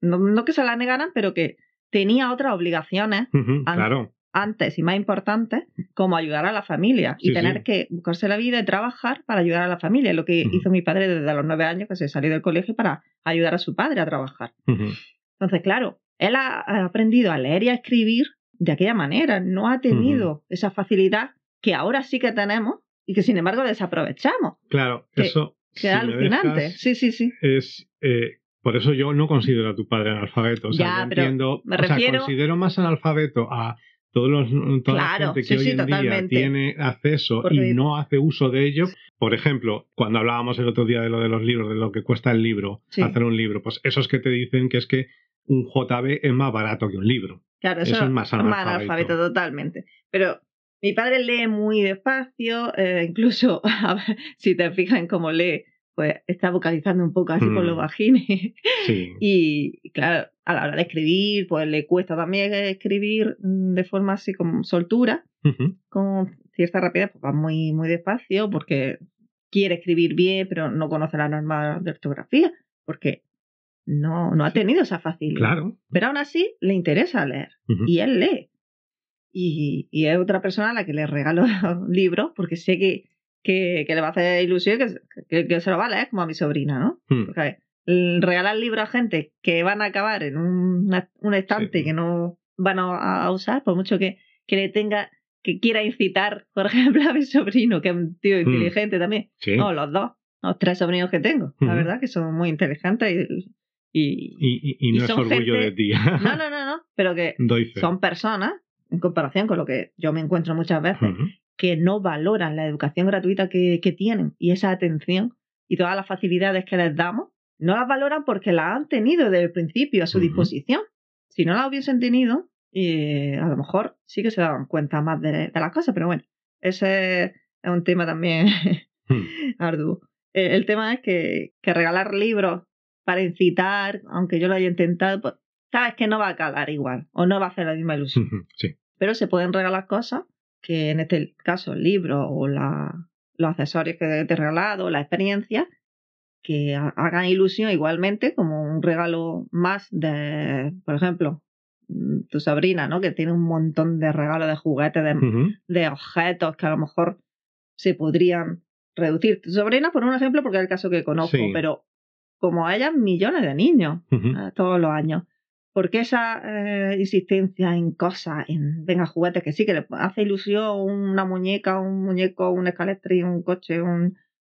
no, no que se la negaran, pero que tenía otras obligaciones Claro. antes y más importantes, como ayudar a la familia y tener sí. que buscarse la vida y trabajar para ayudar a la familia. Lo que hizo mi padre desde los nueve años, que se salió del colegio para ayudar a su padre a trabajar. Entonces, claro, él ha, ha aprendido a leer y a escribir de aquella manera. No ha tenido esa facilidad que ahora sí que tenemos y que sin embargo desaprovechamos. Claro, Que- eso. Que si alucinante. dejas, Sí, sí, sí. es eh, por eso yo no considero a tu padre analfabeto. O sea, Ya, yo pero entiendo, me o sea, refiero- considero más analfabeto a todos los, toda Claro, la gente que sí, hoy sí, en totalmente. día tiene acceso Porque- y no hace uso de ello. Por ejemplo, cuando hablábamos el otro día de lo de los libros, de lo que cuesta el libro, Sí. hacer un libro, pues esos que te dicen que es que un JB es más barato que un libro. Claro, Eso eso, es más analfabeto. analfabeto totalmente. Pero mi padre lee muy despacio, eh, incluso ver, si te fijas en cómo lee, pues está vocalizando un poco así Mm. con los bajines. Sí. y claro, a la hora de escribir, pues le cuesta también escribir mm, de forma así como soltura, con cierta rapidez, pues va muy, muy despacio porque quiere escribir bien, pero no conoce las normas de ortografía, porque no, no ha tenido esa facilidad. Claro. Pero aún así le interesa leer y él lee. Y, y es otra persona a la que le regalo libros porque sé que, que, que le va a hacer ilusión que, que, que se lo va a leer como a mi sobrina, ¿no? Mm. Porque regalar libros a gente que van a acabar en un, un estante Sí. que no van a, a usar, por mucho que, que le tenga que quiera incitar, por ejemplo, a mi sobrino, que es un tío Mm. inteligente también. Sí. No, los dos, los tres sobrinos que tengo, la verdad que son muy inteligentes y... y- Y, y- y y no es orgullo gente- de ti. No, no, no, no, pero que son personas, en comparación con lo que yo me encuentro muchas veces, Ujú. que no valoran la educación gratuita que, que tienen y esa atención y todas las facilidades que les damos, no las valoran porque las han tenido desde el principio a su Ujú. disposición. Si no las hubiesen tenido, eh, a lo mejor sí que se daban cuenta más de, de las cosas, pero bueno, ese es un tema también Hmm. arduo. Eh, el tema es que, que regalar libros para incitar, aunque yo lo haya intentado, pues sabes que no va a calar igual o no va a hacer la misma ilusión Ujú. Sí. Pero se pueden regalar cosas que en este caso el libro o la- los accesorios que te he regalado, la experiencia, que ha- hagan ilusión igualmente como un regalo más de, por ejemplo, mm, tu sobrina, ¿no? Que tiene un montón de regalos de juguetes, de, objetos que a lo mejor se podrían reducir. Tu sobrina, por un ejemplo, porque es el caso que conozco, Sí. pero como ella, millones de niños eh, todos los años. ¿Por qué esa eh, insistencia en cosas, en venga, juguetes que sí, que le hace ilusión una muñeca, un muñeco, un escalestri, un coche, un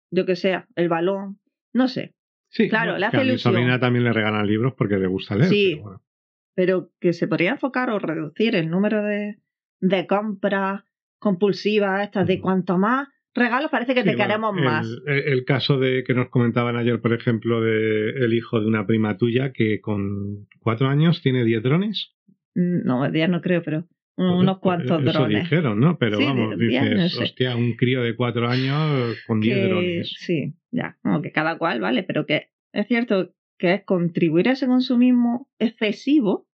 yo que sea, el balón? No sé, Sí, Claro, le que hace a mi ilusión. sobrina también le regalan libros porque le gusta leer. Sí. pero bueno. pero que se podría enfocar o reducir el número de, de compras compulsivas, estas de cuanto más regalos parece que te bueno, queremos más. El, el caso de que nos comentaban ayer, por ejemplo, de el hijo de una prima tuya que con cuatro años tiene diez drones. Mm, No, ya no creo, pero unos cuantos Pues, Eso drones. dijeron, ¿no? Pero Sí, vamos, diez, dices, no sé. hostia, un crío de cuatro años con diez que drones. sí, ya, como que cada cual, ¿vale? Pero que es cierto que es contribuir a ese consumismo excesivo,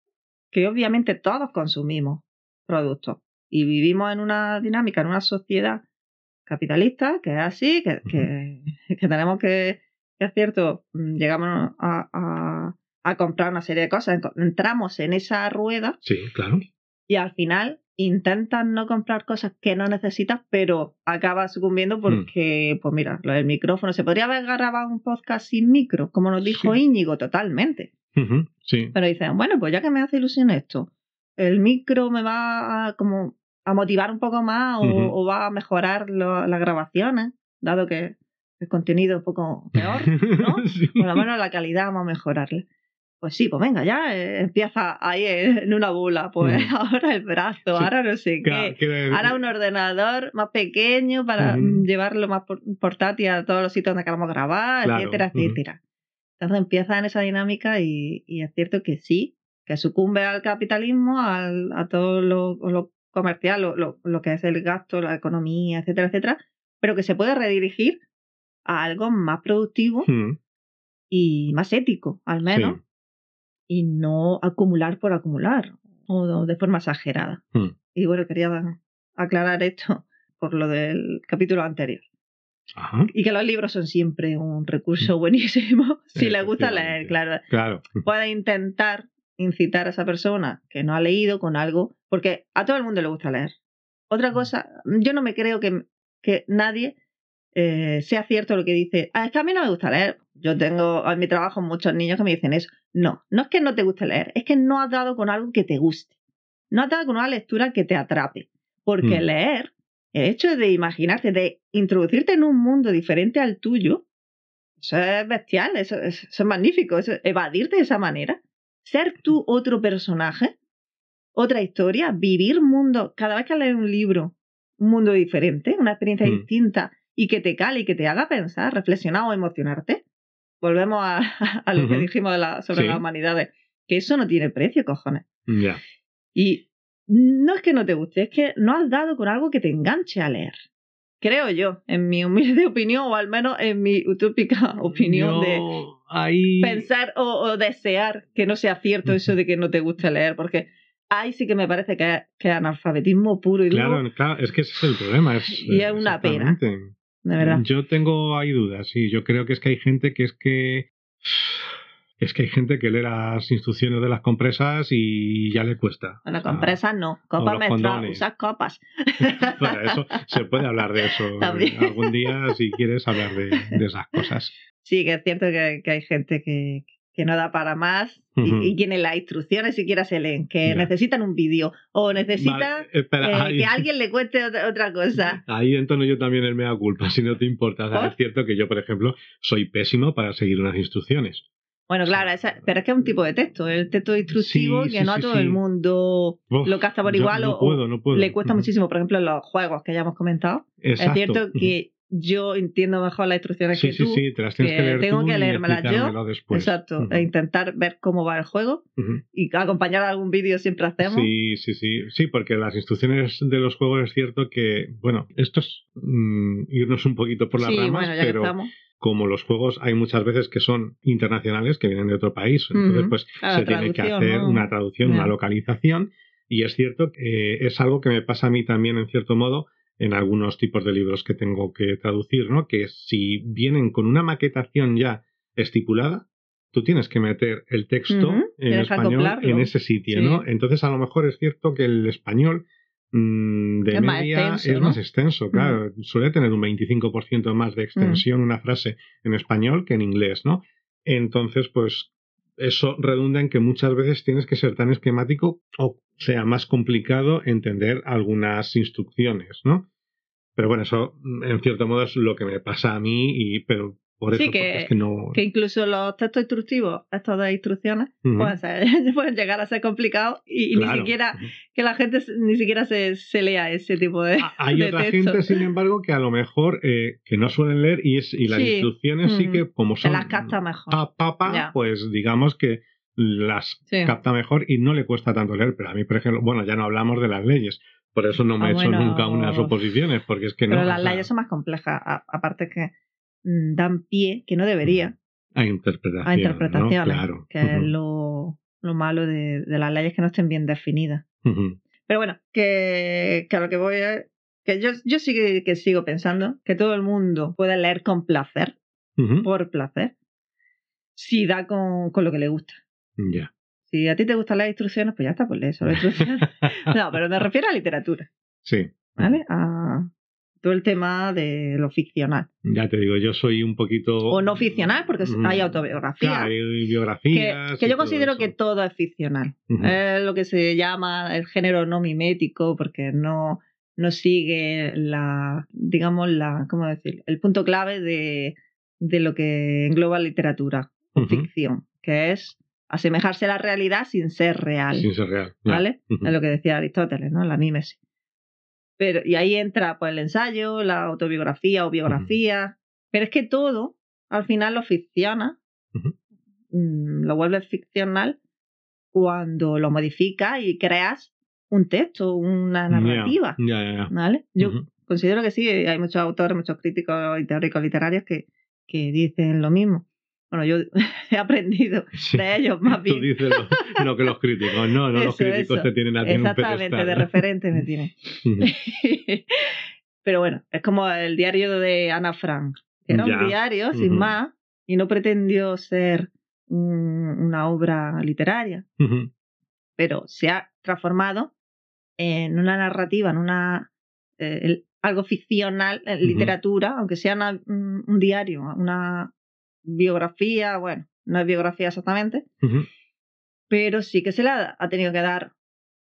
que obviamente todos consumimos productos y vivimos en una dinámica, en una sociedad capitalista que es así, que, que, que tenemos que, que es cierto, mm, llegamos a, a, a comprar una serie de cosas, entramos en esa rueda Sí, claro. y al final intentas no comprar cosas que no necesitas, pero acabas sucumbiendo porque, pues mira, lo del micrófono, se podría haber grabado un podcast sin micro, como nos dijo Sí. Íñigo, totalmente. Sí. Pero dicen, bueno, pues ya que me hace ilusión esto, el micro me va a, como a motivar un poco más o, va a mejorar lo- las grabaciones, dado que el contenido es un poco peor, ¿no? Sí. por lo menos la calidad vamos a mejorarle. Pues sí, pues venga, ya eh, empieza ahí en una bula, pues Mm. ahora el brazo, Sí. ahora no sé qué. Ahora un ordenador más pequeño para mm, llevarlo más por- portátil a todos los sitios donde queramos grabar, Claro, etcétera, etcétera. Entonces empieza en esa dinámica y, y es cierto que sí, que sucumbe al capitalismo, al, a todo lo, lo comercial, lo, lo, lo que es el gasto, la economía, etcétera, etcétera, pero que se puede redirigir a algo más productivo Mm, y más ético, al menos, y no acumular por acumular o de forma exagerada. Mm. Y bueno, quería aclarar esto por lo del capítulo anterior. Ajá, Y que los libros son siempre un recurso buenísimo si le gusta leer, claro. claro. Puede intentar incitar a esa persona que no ha leído con algo, porque a todo el mundo le gusta leer. Otra cosa, yo no me creo que, que nadie eh, sea cierto lo que dice, "Ah, es que a mí no me gusta leer. Yo tengo en mi trabajo muchos niños que me dicen eso. No, no es que no te guste leer, es que no has dado con algo que te guste. No has dado con una lectura que te atrape. Porque Mm. leer, el hecho de imaginarte, de introducirte en un mundo diferente al tuyo, eso es bestial, eso, es- eso es magnífico, eso- evadirte de esa manera, ser tú otro personaje, otra historia, vivir mundo, cada vez que lees un libro, un mundo diferente, una experiencia Mm. distinta y que te cale y que te haga pensar, reflexionar o emocionarte. Volvemos a, a lo que dijimos de la- sobre Sí. las humanidades, que eso no tiene precio, cojones. Ya. Y no es que no te guste, es que no has dado con algo que te enganche a leer. Creo yo, en mi humilde opinión, o al menos en mi utópica opinión de Pensar o, o desear que no sea cierto eso de que no te guste leer, porque ahí sí que me parece que, que analfabetismo puro y duro, Claro, claro, es que ese es el problema. Es, Y es una pena. exactamente. de verdad. Yo tengo ahí dudas, sí. Yo creo que es que hay gente que es que. Es que hay gente que lee las instrucciones de las compresas y ya le cuesta. Bueno, compresas no, menstruales, condones. usas copas. Para eso se puede hablar de eso También. algún día si quieres hablar de, de esas cosas. Sí, que es cierto que, que hay gente que, que no da para más y, quienes las instrucciones siquiera se leen, que necesitan un vídeo o necesitan eh, que alguien le cuente otra, cosa. Ahí entonces yo también el mea culpa, si no te importa. es cierto que yo, por ejemplo, soy pésimo para seguir unas instrucciones. Bueno, claro, pero es que es un tipo de texto, el texto instructivo que no a todo el mundo lo capta por igual o, le cuesta muchísimo, por ejemplo, en los juegos que ya hemos comentado. Es cierto que yo entiendo mejor las instrucciones que tú. Sí, sí, te las tienes que, leer Tengo que leérmelas yo. Después. Exacto, e intentar ver cómo va el juego y acompañar algún vídeo siempre hacemos. Sí, sí, sí. Sí, porque las instrucciones de los juegos es cierto que, bueno, esto es mm, irnos un poquito por las ramas, pero como los juegos hay muchas veces que son internacionales, que vienen de otro país, entonces pues se tiene que hacer una traducción, una localización. Y es cierto que es algo que me pasa a mí también en cierto modo en algunos tipos de libros que tengo que traducir, ¿no? Que si vienen con una maquetación ya estipulada, tú tienes que meter el texto en español en ese sitio, ¿no? Entonces a lo mejor es cierto que el español mm, de media es más extenso, claro. Suele tener un 25% más de extensión una frase en español que en inglés, ¿no? Entonces, pues eso redunda en que muchas veces tienes que ser tan esquemático o sea más complicado entender algunas instrucciones, ¿no? Pero bueno, eso en cierto modo es lo que me pasa a mí, y, pero por eso, que, es que no... Que incluso los textos instructivos, estos de instrucciones, pueden, llegar a ser complicados y, ni siquiera que la gente ni siquiera se, se lea ese tipo de ah, Hay otra gente, sin embargo, que a lo mejor eh, que no suelen leer y, es, y las instrucciones sí que como son... las capta mejor. Papa, pues digamos que las capta mejor y no le cuesta tanto leer. Pero a mí, por ejemplo, bueno, ya no hablamos de las leyes. Por eso no me he ah, hecho nunca unas oposiciones, porque es que no. Pero las leyes son más complejas, aparte que mm, dan pie, que no debería. A interpretaciones. A interpretaciones. Claro. Que es lo, lo malo de, de, las leyes que no estén bien definidas. Pero bueno, que, que a lo que voy es que yo, yo sí que, sigo pensando que todo el mundo puede leer con placer, por placer, si da con, con lo que le gusta. Ya. Si a ti te gustan las instrucciones, pues ya está, pues lee solo instrucciones. no, pero me refiero a literatura. Sí. ¿Vale? A todo el tema de lo ficcional. Ya te digo, yo soy un poquito... O no ficcional, porque hay autobiografía. hay biografías. Que, yo considero que todo es ficcional. Es lo que se llama el género no mimético, porque no, no sigue la, digamos, la, ¿cómo decir? El punto clave de, de lo que engloba literatura o ficción, que es asemejarse a la realidad sin ser real. Sin ser real. ¿Vale? Es lo que decía Aristóteles, ¿no? La mímesis. Pero, y ahí entra pues el ensayo, la autobiografía o biografía. Pero es que todo, al final, lo ficciona, mm, lo vuelve ficcional cuando lo modifica y creas un texto, una narrativa. ¿Vale? Yo considero que sí, hay muchos autores, muchos críticos y teóricos literarios que, que dicen lo mismo. Bueno, yo he aprendido de ellos más bien. Tú dices lo, que los críticos, no, no los críticos te tienen a ti Exactamente, de referente me tienen. Pero bueno, es como el diario de Ana Frank. Era un diario, sin más, y no pretendió ser una obra literaria. Pero se ha transformado en una narrativa, en una eh, algo ficcional, en literatura, aunque sea un diario, una biografía, bueno, no es biografía exactamente, pero sí que se le ha, tenido que dar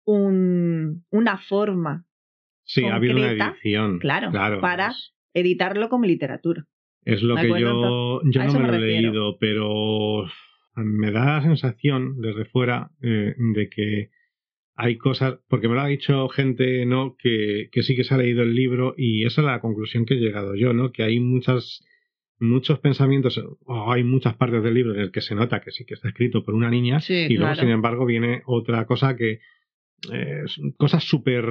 un, una forma. Sí, ha habido una edición. Claro, para editarlo como literatura. Es lo que yo, yo no me, lo he leído, pero me da la sensación desde fuera eh, de que hay cosas, porque me lo ha dicho gente no que, que sí que se ha leído el libro y esa es la conclusión que he llegado yo, ¿no? Que hay muchas muchos pensamientos, o hay muchas partes del libro en el que se nota que sí que está escrito por una niña, y luego, sin embargo, viene otra cosa que. Eh, cosas súper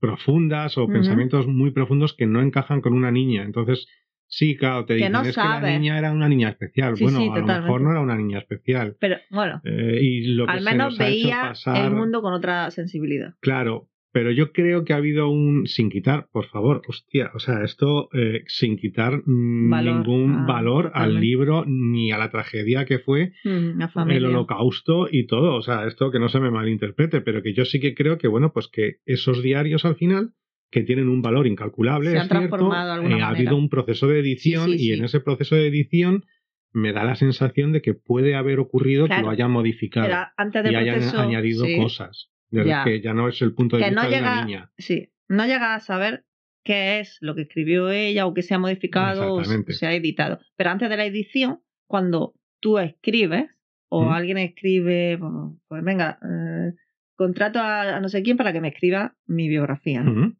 profundas o pensamientos muy profundos que no encajan con una niña. Entonces, sí, claro, te dicen es que la niña era una niña especial. bueno, a lo mejor no era una niña especial. Pero bueno, eh, y lo que al menos veía el mundo con otra sensibilidad. Claro, pero yo creo que ha habido un, sin quitar, por favor, hostia, o sea, esto eh, sin quitar ningún valor al libro ni a la tragedia que fue mm, el holocausto y todo, o sea, esto que no se me malinterprete, pero que yo sí que creo que, bueno, pues que esos diarios al final que tienen un valor incalculable, se han transformado eh, ha habido un proceso de edición y en ese proceso de edición me da la sensación de que puede haber ocurrido que lo hayan modificado antes y hayan añadido sí, cosas. Desde Ya. que ya no es el punto de Que vista no de llega- una niña. Sí, no llega a saber qué es lo que escribió ella o que se ha modificado o se ha editado. Pero antes de la edición, cuando tú escribes o ¿Mm? alguien escribe, bueno, pues venga, eh, contrato a, a no sé quién para que me escriba mi biografía. ¿no?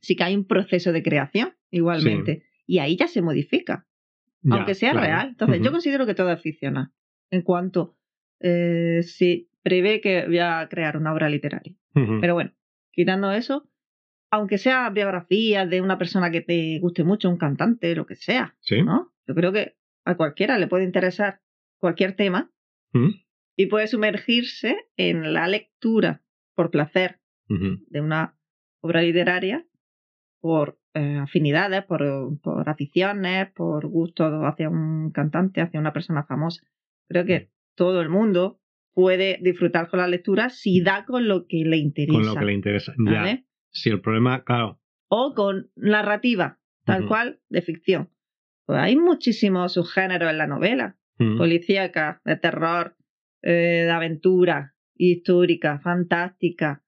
Sí que hay un proceso de creación igualmente. Y ahí ya se modifica, Ya, aunque sea claro. real. Entonces, yo considero que todo es ficcional. En cuanto eh, si prevé que voy a crear una obra literaria. Pero bueno, quitando eso, aunque sea biografía de una persona que te guste mucho, un cantante, lo que sea, Sí. ¿no? Yo creo que a cualquiera le puede interesar cualquier tema y puede sumergirse en la lectura por placer de una obra literaria, por eh, afinidades, por, por aficiones, por gusto hacia un cantante, hacia una persona famosa. Creo que todo el mundo puede disfrutar con la lectura si da con lo que le interesa. Con lo que le interesa. Ya. ¿vale? Si el problema, claro. o con narrativa, tal cual, de ficción. Pues hay muchísimos subgéneros en la novela. Policíaca, de terror, eh, de aventura, histórica, fantástica,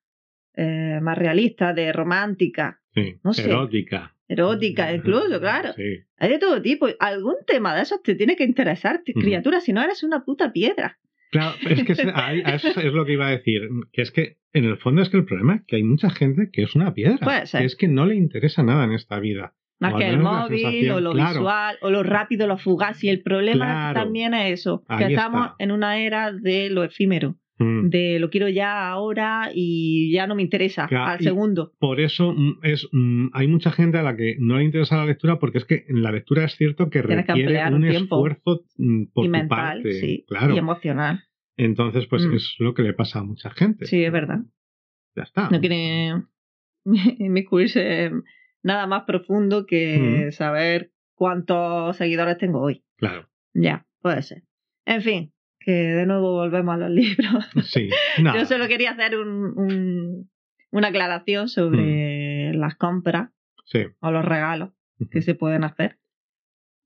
eh, más realista, de romántica, Sí. no sé. Erótica. erótica, incluso, claro. Sí. Hay de todo tipo. Algún tema de esos te tiene que interesar, criatura, si no eres una puta piedra. Claro, es que a eso es lo que iba a decir. Que es que, en el fondo, es que el problema es que hay mucha gente que es una piedra. Puede ser. Que es que no le interesa nada en esta vida. Más que el móvil, o lo claro. visual, o lo rápido, lo fugaz. Y el problema Claro. también es eso, que estamos está. en una era de lo efímero, Mm. de lo quiero ya ahora y ya no me interesa Claro, al segundo. Por eso mm, es, mm, hay mucha gente a la que no le interesa la lectura porque es que la lectura es cierto que Tienes requiere un esfuerzo por y tu mental, parte. sí, Claro. y emocional. Entonces, pues Mm. es lo que le pasa a mucha gente. Sí, es verdad. Ya está. No quiere inmiscuirse nada más profundo que Mm. saber cuántos seguidores tengo hoy. Claro. Ya, puede ser. En fin, que de nuevo volvemos a los libros. Sí. Yo solo quería hacer un- un- una aclaración Mm. sobre las compras Sí. o los regalos que se pueden hacer.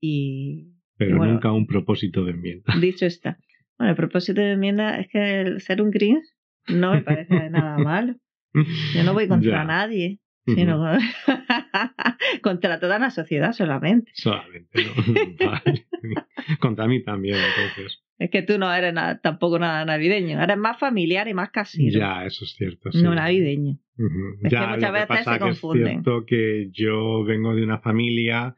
Y Pero bueno. nunca un propósito de enmienda. dicho está. Bueno, el propósito de enmienda es que el ser un Grinch no me parece nada malo. Yo no voy contra Ya. nadie, Sino contra toda la sociedad solamente. Solamente, ¿no? Vale. Contra mí también, entonces. Es que tú no eres nada- tampoco nada navideño, eres más familiar y más casero. Ya, eso es cierto. sí. No navideño. Ujú. Es que ya, muchas lo que veces pasa se que es confunden. cierto que yo vengo de una familia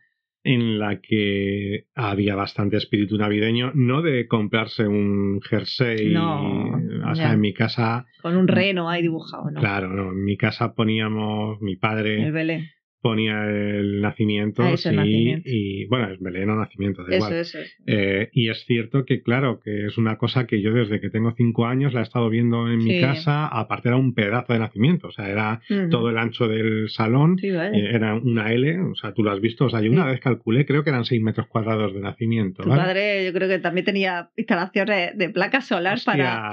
en la que había bastante espíritu navideño, no de comprarse un jersey, No, o sea, ya. en mi casa, Con un reno ahí dibujado, ¿no? claro, no, en mi casa poníamos, mi padre El Belén. Ponía el nacimiento, Ah, eso, el sí, nacimiento. y bueno, es Belén o nacimiento, da igual. eso. eso. Eh, y es cierto que, claro, que es una cosa que yo desde que tengo cinco años la he estado viendo en mi casa, aparte era un pedazo de nacimiento, o sea, era todo el ancho del salón, Sí, vale. eh, era una L, o sea, tú lo has visto, o sea, yo una vez calculé, creo que eran seis metros cuadrados de nacimiento, Tu ¿vale? padre yo creo que también tenía instalaciones de placas solar para,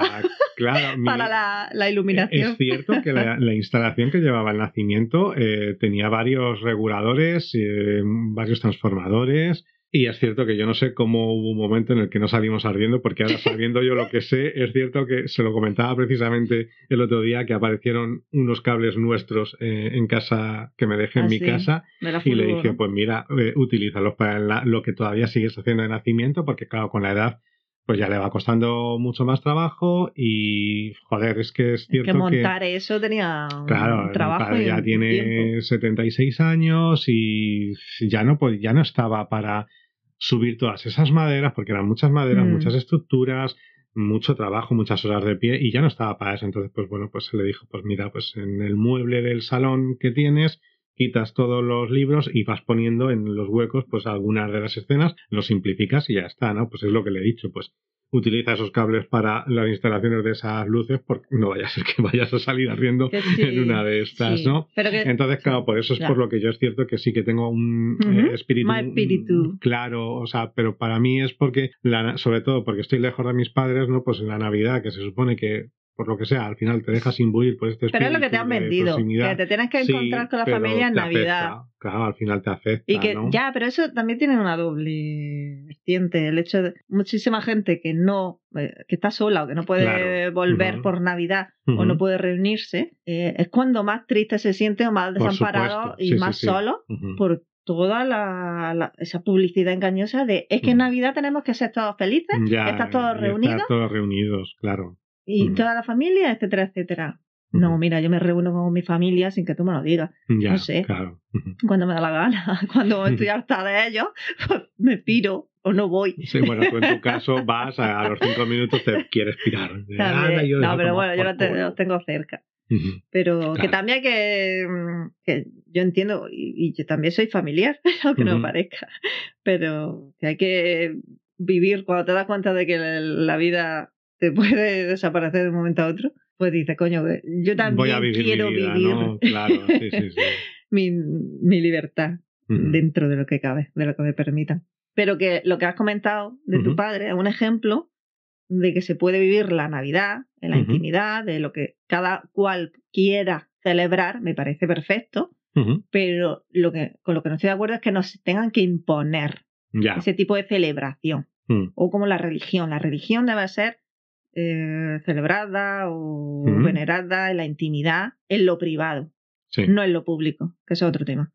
claro, mi- para la, la iluminación. Es cierto que la, la instalación que llevaba el nacimiento eh, tenía varios reguladores, eh, varios transformadores. Y es cierto que yo no sé cómo hubo un momento en el que no salimos ardiendo, porque ahora sabiendo yo lo que sé, es cierto que se lo comentaba precisamente el otro día que aparecieron unos cables nuestros eh, en casa que me dejé en Ah, mi sí. casa y le dije, pues mira, eh, utilízalos para la- lo que todavía sigues haciendo de nacimiento, porque claro, con la edad pues ya le va costando mucho más trabajo y joder, es que es cierto que montar eso tenía un Claro, mi trabajo padre ya tiene tiempo. 76 años y ya no, ya no estaba para subir todas esas maderas, porque eran muchas maderas, Mm. muchas estructuras, mucho trabajo, muchas horas de pie, y ya no estaba para eso. Entonces, pues bueno, pues se le dijo, pues mira, pues en el mueble del salón que tienes, quitas todos los libros y vas poniendo en los huecos, pues algunas de las escenas, lo simplificas y ya está, ¿no? Pues es lo que le he dicho, pues utiliza esos cables para las instalaciones de esas luces, porque no vaya a ser que vayas a salir ardiendo sí, en una de estas, sí. ¿no? Pero que, Entonces, claro, por eso es por lo que yo es cierto que sí que tengo un eh, espíritu, más espíritu. claro, o sea, pero para mí es porque, la, sobre todo porque estoy lejos de mis padres, ¿no? Pues en la Navidad, que se supone que por lo que sea, al final te dejas imbuir por este Pero es lo que te han vendido, que te tienes que encontrar con la familia en Navidad. Claro, al final te afecta. Y que ya, pero eso también tiene una doble vertiente. El hecho de muchísima gente que no, eh, que está sola o que no puede volver por Navidad o no puede reunirse, eh, es cuando más triste se siente o más desamparado y más solo por toda la, esa publicidad engañosa de es que en Navidad tenemos que ser todos felices, estar todos reunidos. Estar todos reunidos, claro. Y toda la familia, etcétera, etcétera. No, mira, yo me reúno con mi familia sin que tú me lo digas. no sé. Cuando me da la gana. Cuando estoy harta de ellos, pues me piro o no voy. Sí, bueno, tú en tu caso vas a, los cinco minutos te quieres pirar. no, pero bueno, yo lo, tengo cerca. Pero que también que, mm, que yo entiendo, y, yo también soy familiar, aunque no parezca, pero que hay que vivir cuando te das cuenta de que la vida te puede desaparecer de un momento a otro pues dice, coño, yo también quiero vivir mi, mi, libertad dentro de lo que cabe, de lo que me permitan. Pero que lo que has comentado de tu padre es un ejemplo de que se puede vivir la Navidad en la intimidad, de lo que cada cual quiera celebrar, me parece perfecto, pero lo que, con lo que no estoy de acuerdo es que nos tengan que imponer ese tipo de celebración. Mm. O como la religión. La religión debe ser eh, celebrada o venerada en la intimidad, en lo privado, no en lo público, que es otro tema.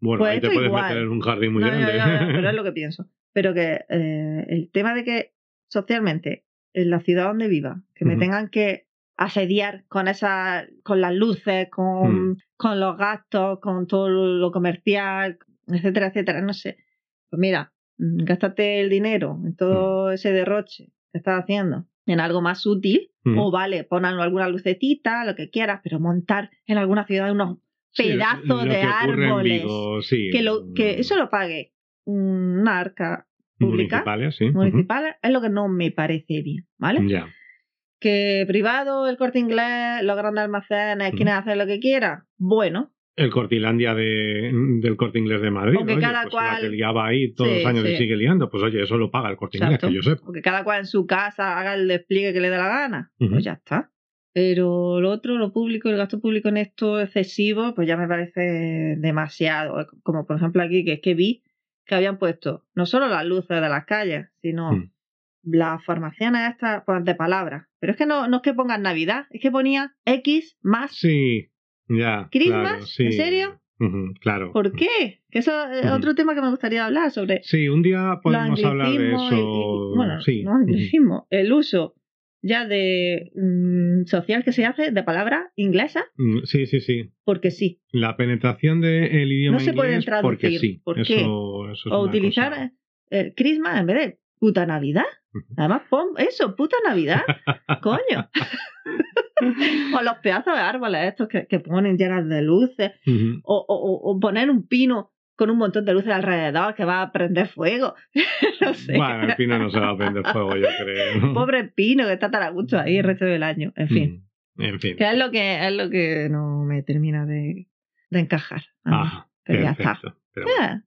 Bueno, pues ahí te puedes meter en un jardín muy grande. pero es lo que pienso. Pero que eh, el tema de que socialmente, en la ciudad donde viva, que me tengan que asediar con esa, con las luces, con, mm. con los gastos, con todo lo comercial, etcétera, etcétera, no sé. Pues mira, mm, gástate el dinero en todo mm. ese derroche que estás haciendo en algo más útil, mm. o vale, pon alguna lucecita, lo que quieras, pero montar en alguna ciudad unos pedazos de árboles. que, lo, que eso lo pague una arca pública. Municipal, es lo que no me parece bien, ¿vale? Ya. Que privado, el corte inglés, los grandes almacenes, quienes hacen lo que quiera, bueno, el Cortilandia de, del Corte Inglés de Madrid. Porque cada pues cual. La que liaba ahí todos los años y sigue liando, pues oye, eso lo paga el Corte Inglés, que yo sé. Porque cada cual en su casa haga el despliegue que le dé la gana. Pues ya está. Pero lo otro, lo público, el gasto público en esto excesivo, pues ya me parece demasiado. Como por ejemplo aquí, que es que vi que habían puesto no solo las luces de las calles, sino mm. las farmacianas estas pues, de palabras. Pero es que no, no es que pongan Navidad, es que ponía X más sí ya. ¿Christmas? ¿En serio? claro. ¿Por qué? Que eso es otro tema que me gustaría hablar sobre. Sí, un día podemos hablar de eso. bueno, sí. no el uso ya de mm, social que se hace de palabra inglesa. Mm, sí, sí, sí. Porque sí. La penetración del idioma no se puede traducir. Porque sí. ¿Por Eso, es o utilizar eh, Christmas en vez de puta Navidad. Además, pon eso, puta Navidad. Coño. o los pedazos de árboles estos que, que ponen llenas de luces. o, o, poner un pino con un montón de luces alrededor que va a prender fuego. no sé. Bueno, el pino no se va a prender fuego, yo creo. Pobre pino que está tan a gusto ahí el resto del año. En fin. En fin. Que es lo que, es lo que no me termina de, de encajar. Ah, pero ya está.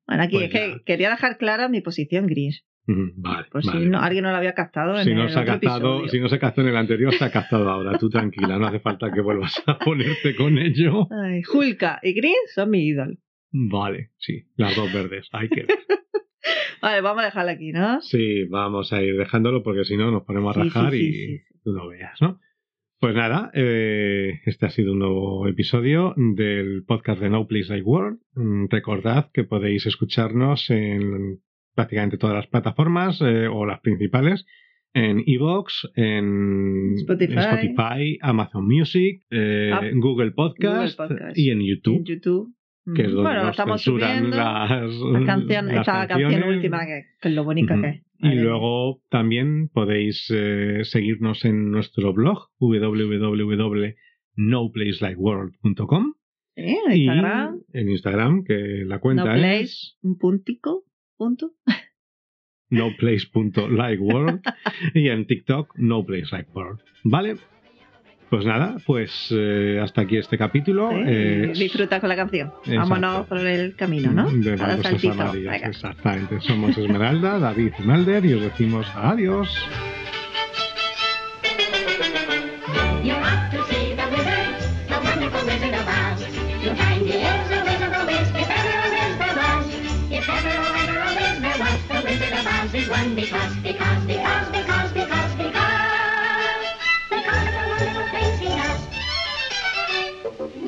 bueno, aquí pues es que quería dejar clara mi posición gris. Vale, Por si alguien no lo había captado en si no el se ha captado, Si no se captó en el anterior, se ha captado ahora. Tú tranquila, no hace falta que vuelvas a ponerte con ello. Ay, Hulka y Green son mi ídolo. Vale, sí, las dos verdes, hay que vale, vamos a dejarlo aquí, ¿no? Sí, vamos a ir dejándolo porque si no nos ponemos a rajar y tú lo veas, ¿no? Pues nada, eh, este ha sido un nuevo episodio del podcast de No Place Like World. Mm, recordad que podéis escucharnos en prácticamente todas las plataformas eh, o las principales. En Evox, en Spotify, Amazon Music, eh, Google, Podcast, y en YouTube. Que es donde bueno, estamos subiendo las, canción, esta canción última, que, es lo bonita que es. Y luego también podéis eh, seguirnos en nuestro blog www.noplacelikeworld.com. en Instagram. en Instagram, que la cuenta no es. Un puntico punto. noplace.likeworld y en TikTok noplacelikeworld. ¿Vale? Pues nada, pues eh, hasta aquí este capítulo. Eh, disfruta con la canción. Vámonos por el camino, ¿no? De las amarillas, exactamente. Somos Esmeralda, David y Malder y os decimos adiós. is one because, because, because, because, because, because, because the wonderful is he us.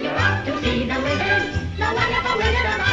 You're off to see the wizard, the wonderful wizard of